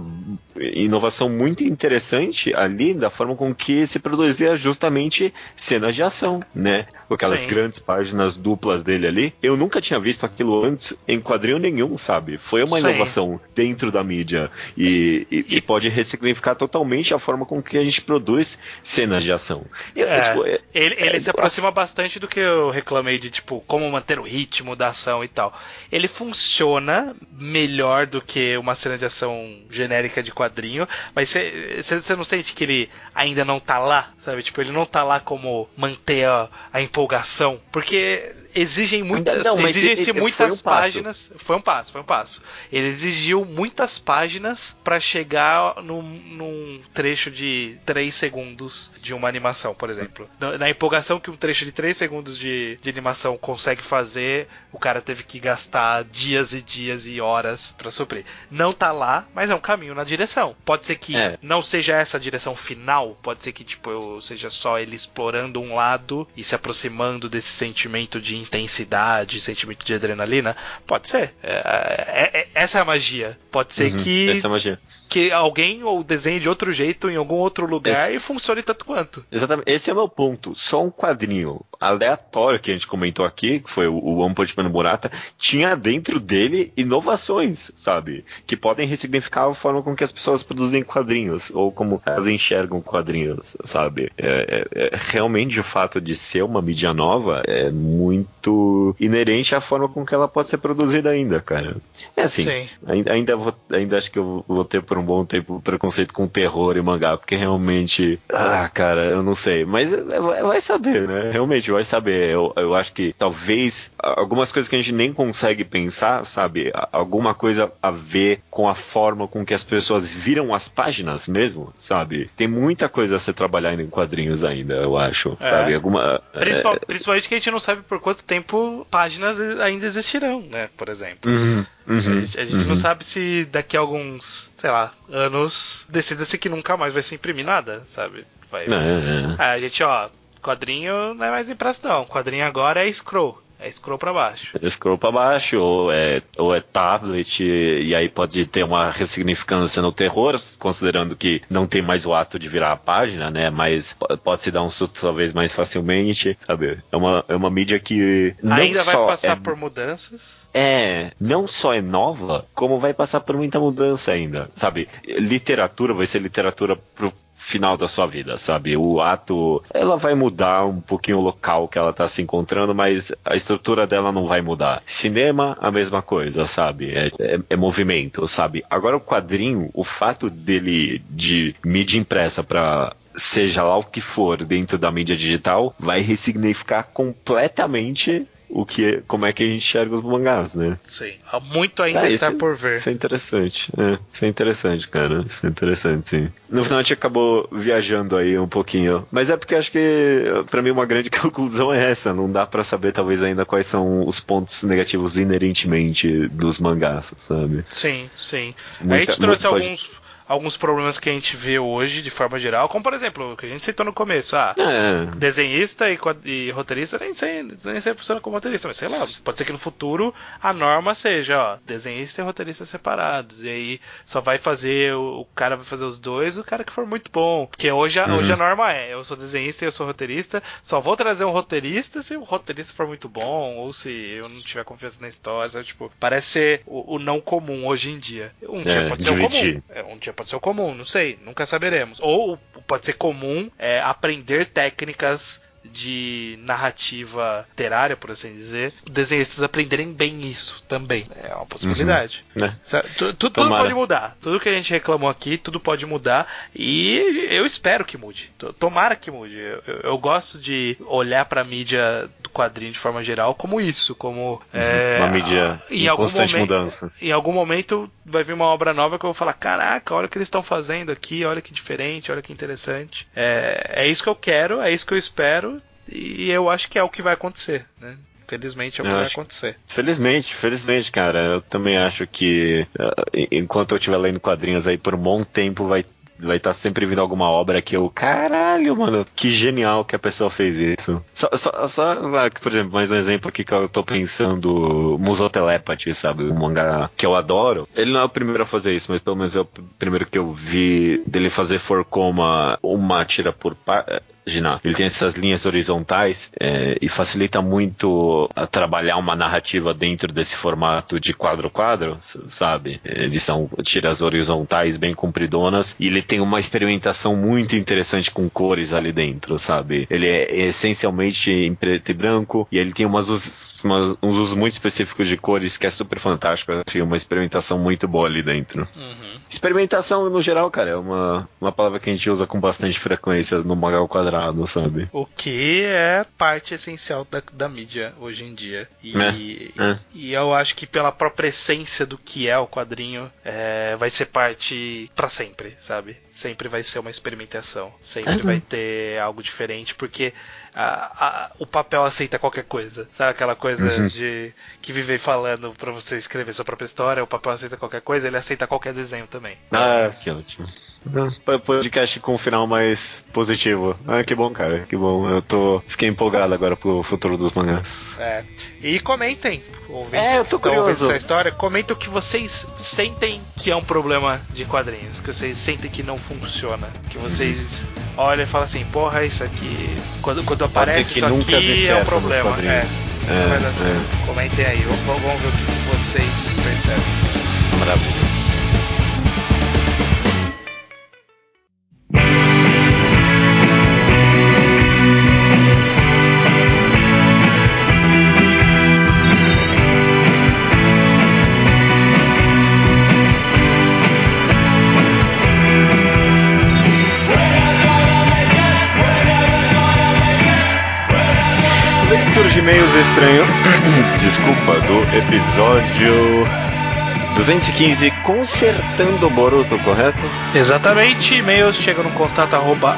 inovação muito interessante ali da forma com que se produzia justamente cenas de ação, né? Com aquelas Sim. grandes páginas duplas dele ali. Eu nunca tinha visto aquilo antes em quadrinho nenhum, sabe? Foi uma Sim. inovação dentro da mídia e, e, e, pode ressignificar totalmente a forma com que a gente produz cenas de ação. É, é, tipo, é, ele, ele é, se aproxima bastante do que eu reclamei de, tipo, como manter o ritmo da ação e tal. Ele funciona melhor do que uma cena de ação genérica de quadrinho, mas você não sente que ele ainda não tá lá, sabe? Tipo, ele não tá lá como manter a, a empolgação, porque exigem muitas, não, exigem-se muitas foi um páginas. Foi um passo, foi um passo. Ele exigiu muitas páginas para chegar num, num, trecho de 3 segundos de uma animação, por exemplo. Na, na empolgação que um trecho de 3 segundos de, de, animação consegue fazer, o cara teve que gastar dias e dias e horas para suprir. Não tá lá, mas é um caminho na direção. Pode ser que é. não seja essa a direção final, pode ser que tipo eu seja só ele explorando um lado e se aproximando desse sentimento de intensidade, sentimento de adrenalina? Pode ser. É, é, é, essa é a magia. Pode ser uhum, que. Essa é a magia que alguém ou desenhe de outro jeito em algum outro lugar Esse... e funcione tanto quanto. Exatamente. Esse é o meu ponto. Só um quadrinho aleatório que a gente comentou aqui, que foi o One Punch Man Murata, tinha dentro dele inovações, sabe? Que podem ressignificar a forma com que as pessoas produzem quadrinhos, ou como elas enxergam quadrinhos, sabe? É, é, é, realmente o fato de ser uma mídia nova é muito inerente à forma com que ela pode ser produzida ainda, cara. É assim, ainda, ainda, vou, ainda acho que eu vou ter por um bom tempo preconceito com terror e mangá, porque realmente. Ah, cara, eu não sei. Mas é, é, vai saber, né? Realmente vai saber. Eu, eu acho que talvez algumas coisas que a gente nem consegue pensar, sabe? Alguma coisa a ver com a forma com que as pessoas viram as páginas mesmo, sabe? Tem muita coisa a ser trabalhada em quadrinhos ainda, eu acho, é. sabe? Alguma. Principal, é... Principalmente que a gente não sabe por quanto tempo páginas ainda existirão, né? Por exemplo. Uhum, uhum, a gente, a gente uhum. não sabe se daqui a alguns, sei lá, anos decida-se que nunca mais vai se imprimir nada, sabe? Vai. É, é. Ah, a gente, ó, quadrinho não é mais impresso, não. Quadrinho agora é scroll. É scroll pra baixo. Scroll pra baixo, ou é, ou é tablet, e aí pode ter uma ressignificância no terror, considerando que não tem mais o ato de virar a página, né? Mas po- pode se dar um susto talvez mais facilmente, sabe? É uma, é uma mídia que não Ainda vai passar é, por mudanças. é, não só é nova, como vai passar por muita mudança ainda, sabe? Literatura vai ser literatura pro final da sua vida, sabe? O ato, ela vai mudar um pouquinho o local que ela tá se encontrando, mas a estrutura dela não vai mudar. Cinema, a mesma coisa, sabe? É, é- é movimento, sabe? Agora o quadrinho, o fato dele de mídia impressa pra seja lá o que for dentro da mídia digital, vai ressignificar completamente o que é- como é que a gente enxerga os mangás, né? Sim. Muito ainda Ah, está esse- por ver. Isso é interessante. É, isso é interessante, cara. Isso é interessante, sim. No final a gente acabou viajando aí um pouquinho. Mas é porque acho que, pra mim, uma grande conclusão é essa. Não dá pra saber, talvez, ainda quais são os pontos negativos inerentemente dos mangás, sabe? Sim, sim. Muita- a gente trouxe pode- alguns, problemas que a gente vê hoje de forma geral, como por exemplo, o que a gente citou no começo, ah, É. desenhista e, e roteirista nem sempre, nem sempre funciona como roteirista, mas sei lá, pode ser que no futuro a norma seja, ó, desenhista e roteirista separados, e aí só vai fazer, o, o cara vai fazer os dois, o cara que for muito bom, porque hoje, a- Uhum. hoje a norma é, eu sou desenhista e eu sou roteirista, só vou trazer um roteirista se o roteirista for muito bom, ou se eu não tiver confiança na história, sabe? tipo, parece ser o, o não comum hoje em dia. Um dia É, pode ser o dividir. comum, é, um dia pode ser o comum, não sei, nunca saberemos. Ou pode ser comum é, aprender técnicas de narrativa literária, por assim dizer, desenhistas aprenderem bem isso também. É uma possibilidade. Né? Tu- tu- tudo pode mudar. Tudo que a gente reclamou aqui, tudo pode mudar. E eu espero que mude. Tomara que mude. Eu, eu- eu gosto de olhar pra mídia do quadrinho de forma geral como isso, como é, Uma mídia em em algum constante momento- mudança. em algum momento vai vir uma obra nova que eu vou falar: caraca, olha o que eles estão fazendo aqui, olha que diferente, olha que interessante. É, é isso que eu quero, é isso que eu espero, e eu acho que é o que vai acontecer, né? Felizmente é o que vai acontecer. Felizmente, felizmente, cara. Eu também acho que uh, enquanto eu estiver lendo quadrinhos aí por um bom tempo vai vai estar sempre vindo alguma obra que eu, caralho, mano, que genial que a pessoa fez isso. Só, só, só ah, por exemplo, mais um exemplo aqui que eu tô pensando, Musou Telepathy, sabe? Um mangá que eu adoro. Ele não é o primeiro a fazer isso, mas pelo menos é o primeiro que eu vi dele fazer for coma uma tira por página. Ele tem essas linhas horizontais é, e facilita muito a trabalhar uma narrativa dentro desse formato de quadro-quadro, sabe? Eles são tiras horizontais bem compridonas e ele tem uma experimentação muito interessante com cores ali dentro, sabe? Ele é essencialmente em preto e branco e ele tem umas, umas- uns usos muito específicos de cores que é super fantástico. Eu achei uma experimentação muito boa ali dentro. Uhum. Experimentação, no geral, cara, é uma, uma palavra que a gente usa com bastante frequência no mangá ao quadrado, sabe? O que é parte essencial da, da mídia hoje em dia. E, É, é. e eu acho que pela própria essência do que é o quadrinho, é, vai ser parte pra sempre, sabe? Sempre vai ser uma experimentação. Sempre vai ter algo diferente, porque a- a- o papel aceita qualquer coisa. Sabe aquela coisa Uhum. de que viver falando pra você escrever sua própria história, o papel aceita qualquer coisa, ele aceita qualquer desenho também. Ah, que ótimo. Ah, Podcast com um final mais positivo. Ah, que bom, cara, que bom. Eu tô. Fiquei empolgado agora pro futuro dos mangás. É. E comentem, ouvintes É, eu que tô estão ouvindo essa história, comentem o que vocês sentem que é um problema de quadrinhos, que vocês sentem que não funciona, que vocês olham e falam assim, porra, isso aqui, quando, quando aparece que isso aqui é um problema. quadrinhos. É, É, vai dar é. certo. Comentem aí, vamos, vamos ver o que vocês percebem. Maravilha. Desculpa, do episódio 215, Consertando o Boruto, correto? Exatamente, e-mails chegam no contato arroba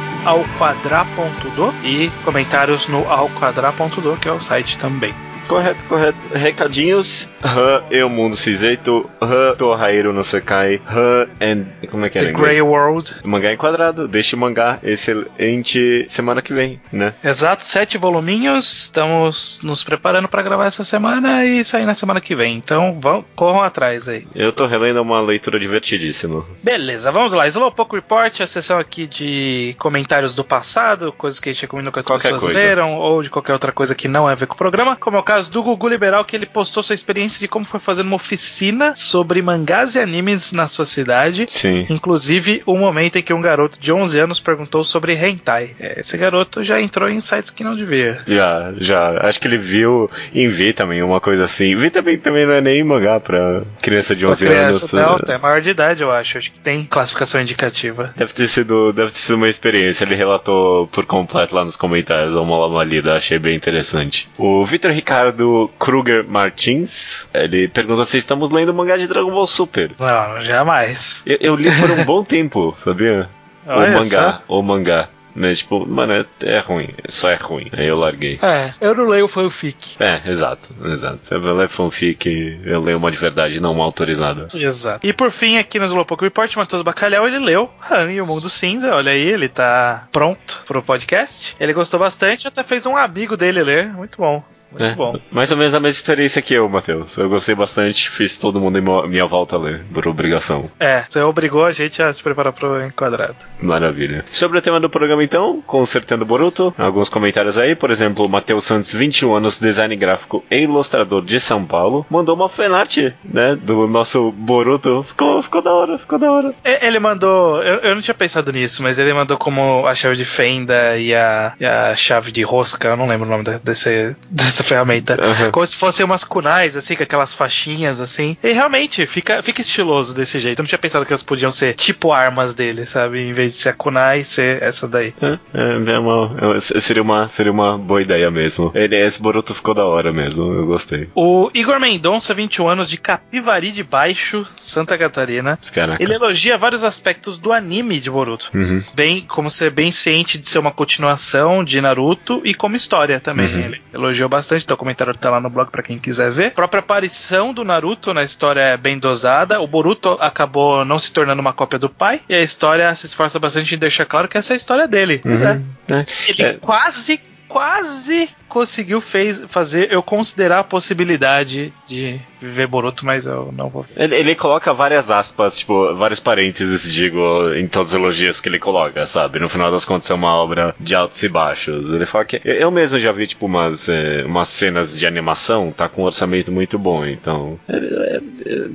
e comentários no alquadra.do, que é o site também. Correto, correto. Recadinhos. Han e o mundo cinzento. Han, Torraeiro no Sekai. Han and. Como é que é? The Grey World. Mangá enquadrado. Deixe mangá excelente semana que vem, né? Exato, sete voluminhos. Estamos nos preparando para gravar essa semana e sair na semana que vem. Então vão, corram atrás aí. Eu tô relendo uma leitura divertidíssima. Beleza, vamos lá. Slowpoke Report, a sessão aqui de comentários do passado, coisas que a gente recomendou que as qualquer pessoas coisa. leram, ou de qualquer outra coisa que não é a ver com o programa. Como é o caso do Gugu Liberal, que ele postou sua experiência de como foi fazer uma oficina sobre mangás e animes na sua cidade. Sim. Inclusive, o um momento em que um garoto de 11 anos perguntou sobre hentai. É, esse garoto já entrou em sites que não devia. Já, já. Acho que ele viu em V também, uma coisa assim. V também, também não é nem mangá pra criança de 11 criança, anos. Não, é maior de idade, eu acho. Acho que tem classificação indicativa. Deve ter sido, deve ter sido uma experiência. Ele relatou por completo lá nos comentários. Uma, uma lida, achei bem interessante. O Vitor Ricardo Kruger Martins, ele pergunta se estamos lendo mangá de Dragon Ball Super. Não, jamais. Eu, eu li por um bom tempo, sabia? Olha o mangá, só. o mangá. Mas, tipo, mano, é, é, ruim. Só é ruim. Aí eu larguei. É, eu não leio fanfic. É, exato, exato. Se eu ler fanfic, eu leio uma de verdade, não uma autorizada. Exato. E por fim, aqui no Slowpoke Report, Matheus Bacalhau, ele leu Han e o Mundo Cinza. Olha aí, ele tá pronto pro podcast. Ele gostou bastante, até fez um amigo dele ler. Muito bom. Muito é, bom. Mais ou menos a mesma experiência que eu, Matheus. Eu gostei bastante, fiz todo mundo em minha volta ler, por obrigação. É, você obrigou a gente a se preparar pro enquadrado. Maravilha. Sobre o tema do programa, então, consertando Boruto, alguns comentários aí, por exemplo, Matheus Santos, 21 anos, design gráfico e ilustrador de São Paulo, mandou uma fanart, né, do nosso Boruto. Ficou, ficou da hora, ficou da hora. Ele mandou, eu, eu não tinha pensado nisso, mas ele mandou como a chave de fenda e a, e a chave de rosca, eu não lembro o nome desse, desse essa ferramenta. Uhum. Como se fossem umas kunais, assim, com aquelas faixinhas, assim. E realmente, fica, fica estiloso desse jeito. Eu não tinha pensado que elas podiam ser tipo armas dele, sabe? Em vez de ser a kunai, ser essa daí. É, é, é uma, é, seria, uma, seria uma boa ideia mesmo. Ele, esse Boruto ficou da hora mesmo, eu gostei. O Igor Mendonça, 21 anos, de Capivari de Baixo, Santa Catarina. Caraca. Ele elogia vários aspectos do anime de Boruto. Uhum. Bem, como ser bem ciente de ser uma continuação de Naruto e como história também. Uhum. Ele elogiou bastante bastante, então o comentário tá lá no blog para quem quiser ver. A própria aparição do Naruto na história é bem dosada. O Boruto acabou não se tornando uma cópia do pai, e a história se esforça bastante em deixar claro que essa é a história dele. Uhum. É. É. Ele é. quase quase conseguiu fez, fazer eu considerar a possibilidade de viver Boruto, mas eu não vou. Ele, ele, coloca várias aspas, tipo, vários parênteses, digo, em todos os elogios que ele coloca, sabe? No final das contas é uma obra de altos e baixos. Ele fala que. Eu mesmo já vi, tipo, umas, é, umas cenas de animação, tá com um orçamento muito bom, então. É, é,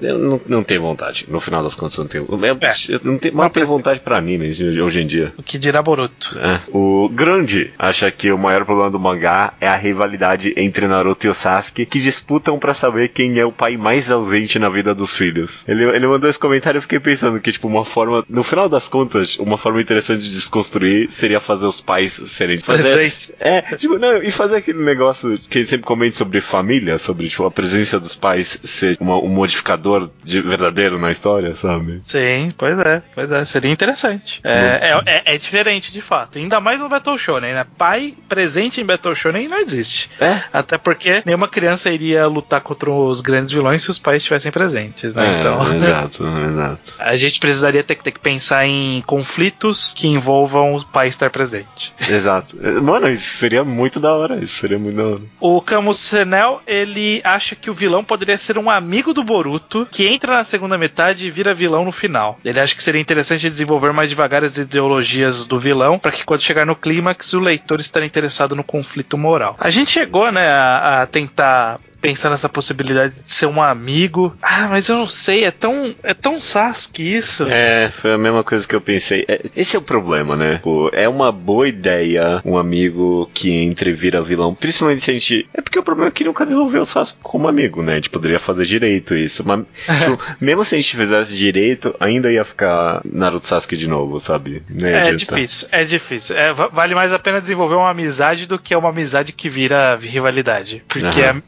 eu não, não tenho vontade. No final das contas, não tenho. Eu, eu não tenho, não tenho vontade pra anime hoje em dia. O que dirá Boruto? O Grande acha que o maior problema do mangá é a rivalidade entre Naruto e o Sasuke, que disputam para saber quem é o pai mais ausente na vida dos filhos. Ele, ele mandou esse comentário e eu fiquei pensando que, tipo, uma forma, no final das contas, uma forma interessante de desconstruir seria fazer os pais serem presentes. É, tipo, não, e fazer aquele negócio que ele sempre comenta sobre família, sobre, tipo, a presença dos pais ser uma, um modificador de verdadeiro na história, sabe? Sim, pois é, pois é, seria interessante. É, é, é, é, diferente, de fato. Ainda mais no Battle Shonen, né? Pai presente em Battle Shonen não existe. É? Até porque nenhuma criança iria lutar contra os grandes vilões se os pais estivessem presentes, né? É, então, exato, exato. A gente precisaria ter, ter, que pensar em conflitos que envolvam o pai estar presente. Exato. Mano, isso seria muito da hora. Isso seria muito da hora. O Camus Senel, ele acha que o vilão poderia ser um amigo do Boruto que entra na segunda metade e vira vilão no final. Ele acha que seria interessante desenvolver mais devagar as ideologias do vilão para que quando chegar no clímax o leitor esteja interessado no conflito moral. A gente chegou, né, a, a tentar pensar nessa possibilidade de ser um amigo. Ah, mas eu não sei, é tão, é tão Sasuke isso. É, foi a mesma coisa que eu pensei. É, esse é o problema, né? Pô, é uma boa ideia um amigo que entre e vira vilão, principalmente se a gente. É porque o problema é que nunca desenvolveu o Sasuke como amigo, né? A gente poderia fazer direito isso. Mas, tipo, mesmo se a gente fizesse direito, ainda ia ficar Naruto Sasuke de novo, sabe? É difícil, é difícil. É, vale mais a pena desenvolver uma amizade do que uma amizade que vira rivalidade. Porque uhum. é,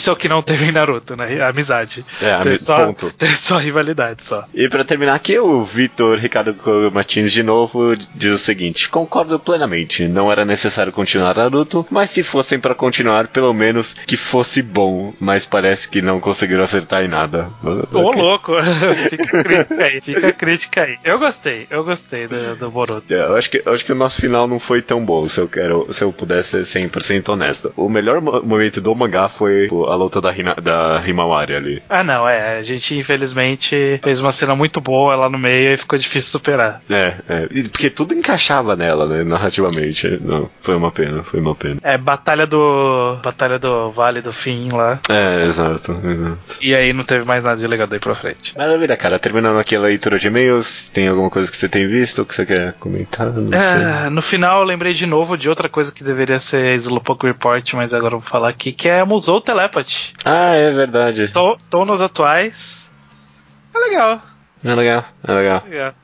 Isso é o que não teve em Naruto, né? Amizade. É, Tem só, ponto. tem só rivalidade, só. E pra terminar aqui, o Vitor Ricardo Martins de novo diz o seguinte: Concordo plenamente, não era necessário continuar Naruto, mas se fossem pra continuar, pelo menos que fosse bom, mas parece que não conseguiram acertar em nada. Ô, Ok. louco. fica a crítica aí, fica a crítica aí. Eu gostei, eu gostei do, do Boruto. É, eu acho que eu acho que o nosso final não foi tão bom, se eu quero, se eu pudesse ser 100% honesto. O melhor mo- momento do mangá foi a luta da, Hina, da Himawari ali. Ah, não, é. A gente, infelizmente, fez uma cena muito boa lá no meio e ficou difícil superar. É, é, porque tudo encaixava nela, né, narrativamente. Não, foi uma pena, foi uma pena. É, batalha do. Batalha do Vale do Fim lá. É, exato, exato. E aí não teve mais nada de legal daí pra frente. Maravilha, cara. Terminando aqui a leitura de e-mails, tem alguma coisa que você tem visto que você quer comentar? Não sei. É, no final eu lembrei de novo de outra coisa que deveria ser Slowpoke Report, mas agora eu vou falar aqui, que é Musou Telepathy. Ah, é verdade. Estou, nos atuais. É legal, É legal, é legal. legal.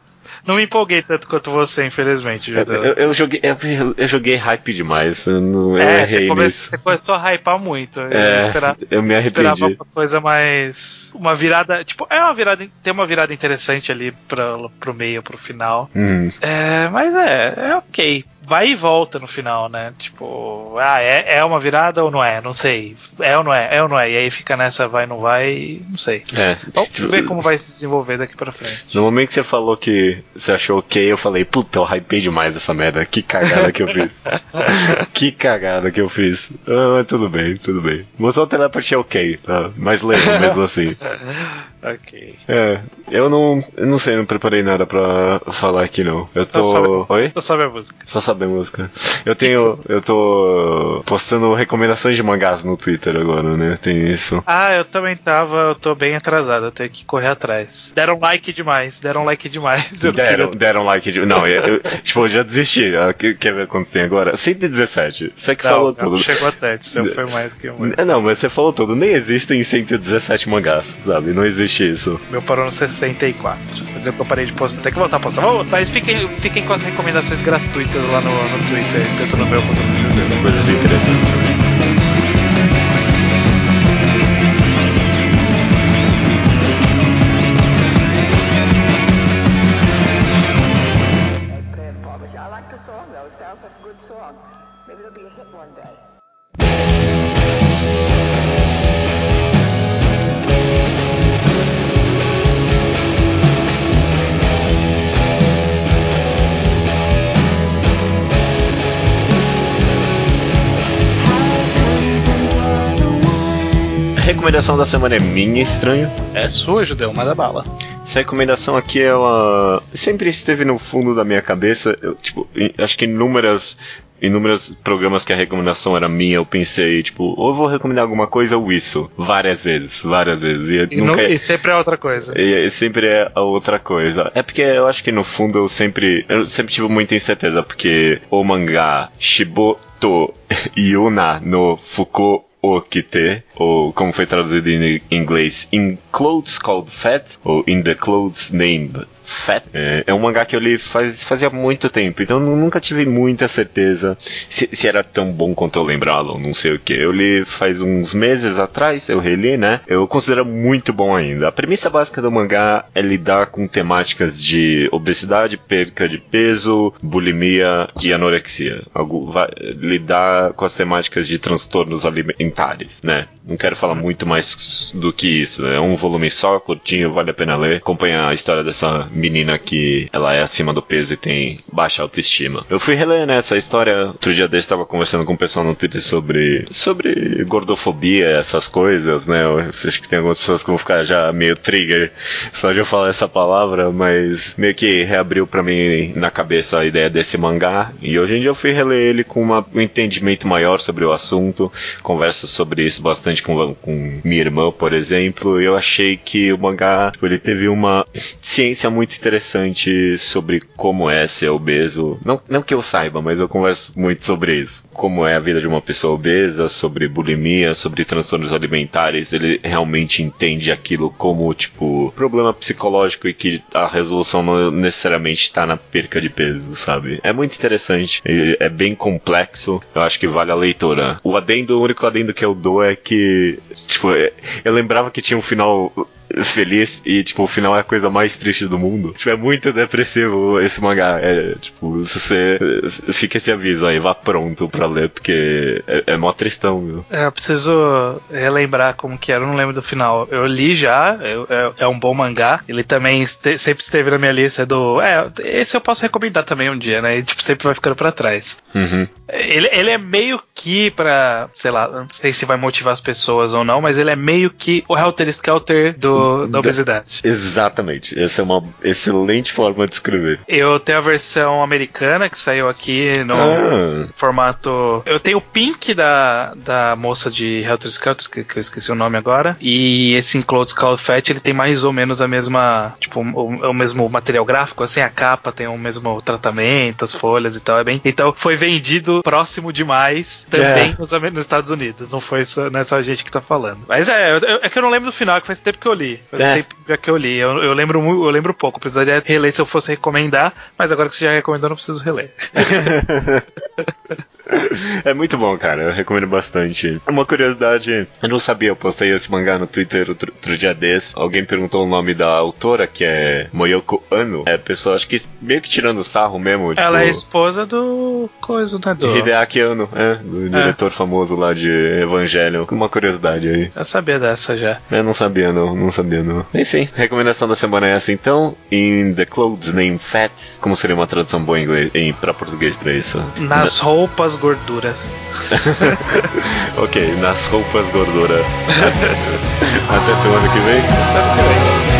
Não me empolguei tanto quanto você, infelizmente, Eu, Judeu. eu- eu joguei, eu, eu joguei hype demais. Eu, não, É, você, come- você começou a hypar muito. Eu É, esperava, eu me esperava arrependi. uma coisa mais. Uma virada. Tipo, é uma virada. Tem uma virada interessante ali pra, pro meio, pro final. Uhum. É, mas é, é ok. Vai e volta no final, né? Tipo, ah, é, é uma virada ou não é? Não sei. É ou não é? É ou não é? E aí fica nessa vai não vai, não sei. É. Vamos Tipo, ver como vai se desenvolver daqui pra frente. No momento que você falou que você achou ok, eu falei, puta, eu hypei demais essa merda. Que cagada que eu fiz. que cagada que eu fiz. Ah, mas tudo bem, tudo bem. Mostrou o teleporte é ok, tá? Mas lembro mesmo assim. ok. É, eu não, eu não sei, não preparei nada pra falar aqui não. Eu Então tô. sobe- Oi? Só sabe a música. Só saber música. Eu tenho. Eu tô postando recomendações de mangás no Twitter agora, né? Tem isso. Ah, eu também tava, eu tô bem atrasado, eu tenho que correr atrás. Deram like demais, deram like demais. Eu Deram, queria- deram like de. Não, eu, eu- tipo, eu já desisti. Que- Quer ver quantos tem agora? 117. Você que Não, falou não, tudo. chegou até, seu foi mais que. É, Não, mas você falou tudo. Nem existem 117 mangás, sabe? Não existe isso. Meu parou no 64. Quer dizer eu parei de postar, tem que voltar a postar. Mas fiquem, fiquem com as recomendações gratuitas lá no, no Twitter, tanto no meu quanto no Judeu. Coisas interessantes também. Recomendação da semana é minha, estranho. É sua, Judeu, manda bala. Essa recomendação aqui, ela sempre esteve no fundo da minha cabeça. Eu, tipo, acho que inúmeras, inúmeros programas que a recomendação era minha, eu pensei, tipo, ou eu vou recomendar alguma coisa ou isso. Várias vezes, várias vezes. E, E, nunca, não- e sempre é outra coisa. e- e sempre é a outra coisa. É porque eu acho que no fundo eu sempre. Eu sempre tive muita incerteza, porque o mangá Shiboto Yuna no Fuko Okite, ou como foi traduzido em inglês, In Clothes Called Fat, ou In the Clothes Named Fat, é, é um mangá que eu li faz, fazia muito tempo, então nunca tive muita certeza se, se era tão bom quanto eu lembrava, ou não sei o que. Eu li faz uns meses atrás, eu reli, né? Eu considero muito bom ainda. A premissa básica do mangá é lidar com temáticas de obesidade, perca de peso, bulimia e anorexia. Algo, vai, lidar com as temáticas de transtornos alimentares, né? Não quero falar muito mais do que isso. É um volume só, curtinho, vale a pena ler. Acompanha a história dessa menina que ela é acima do peso e tem baixa autoestima. Eu fui reler nessa história. Outro dia desse estava conversando com o pessoal no Twitter sobre sobre gordofobia, essas coisas, né? Eu acho que tem algumas pessoas que vão ficar já meio trigger só de eu falar essa palavra, mas meio que reabriu pra mim na cabeça a ideia desse mangá. E hoje em dia eu fui reler ele com uma- um entendimento maior sobre o assunto. Converso sobre isso bastante com, com minha irmã, por exemplo. Eu achei que o mangá tipo, ele teve uma ciência muito interessante sobre como é ser obeso. Não, não que eu saiba, mas eu converso muito sobre isso. Como é a vida de uma pessoa obesa, sobre bulimia, sobre transtornos alimentares. Ele realmente entende aquilo como, tipo, problema psicológico e que a resolução não necessariamente está na perca de peso, sabe? É muito interessante. É bem complexo. Eu acho que vale a leitura. O adendo, o único adendo que eu dou é que, tipo, eu lembrava que tinha um final feliz e, tipo, o final é a coisa mais triste do mundo. Tipo, é muito depressivo esse mangá. É, tipo, se você. Fica esse aviso aí, vá pronto pra ler, porque é, é mó tristão, viu? É, eu preciso relembrar como que era, eu não lembro do final. Eu li já, eu, é, é, um bom mangá. Ele também este, sempre esteve na minha lista do. É, esse eu posso recomendar também um dia, né? E, tipo, sempre vai ficando pra trás. Uhum. Ele, ele é meio que pra. Sei lá, não sei se vai motivar as pessoas ou não, mas ele é meio que o Helter Skelter do da obesidade. Exatamente. Essa é uma excelente forma de escrever. Eu tenho a versão americana que saiu aqui no ah. formato. Eu tenho o Pink da, da moça de Helter Skelter, que, que eu esqueci o nome agora. E esse Enclosed Skull Fat ele tem mais ou menos a mesma. Tipo, o, o mesmo material gráfico, assim, a capa tem o mesmo tratamento, as folhas e tal. É bem. Então foi vendido próximo demais também é. nos, nos, Estados Unidos. Não foi só, não é só a gente que tá falando. Mas é, eu, é que eu não lembro do final, que faz tempo que eu li. Faz é. tempo já que eu li. Eu, eu, lembro, eu lembro pouco. Precisaria reler se eu fosse recomendar, mas agora que você já recomendou, não preciso reler. É muito bom, cara. Eu recomendo bastante. Uma curiosidade, eu não sabia, eu postei esse mangá no Twitter outro, outro dia desse. Alguém perguntou o nome da autora, que é Moyoko Ano. É pessoa, acho que meio que tirando sarro mesmo. Tipo, Ela é esposa do. Coisa, né? Do... Hideaki Ano, é, do é. diretor famoso lá de Evangelho. Uma curiosidade aí. Eu sabia dessa já. Eu não sabia, não. Não sabia, não. Enfim, recomendação da semana é essa então. In the Clothes Name Fat. Como seria uma tradução boa em inglês, em, pra português pra isso? Nas roupas gordura. ok, nas roupas gordura. Até semana que vem. Semana que vem.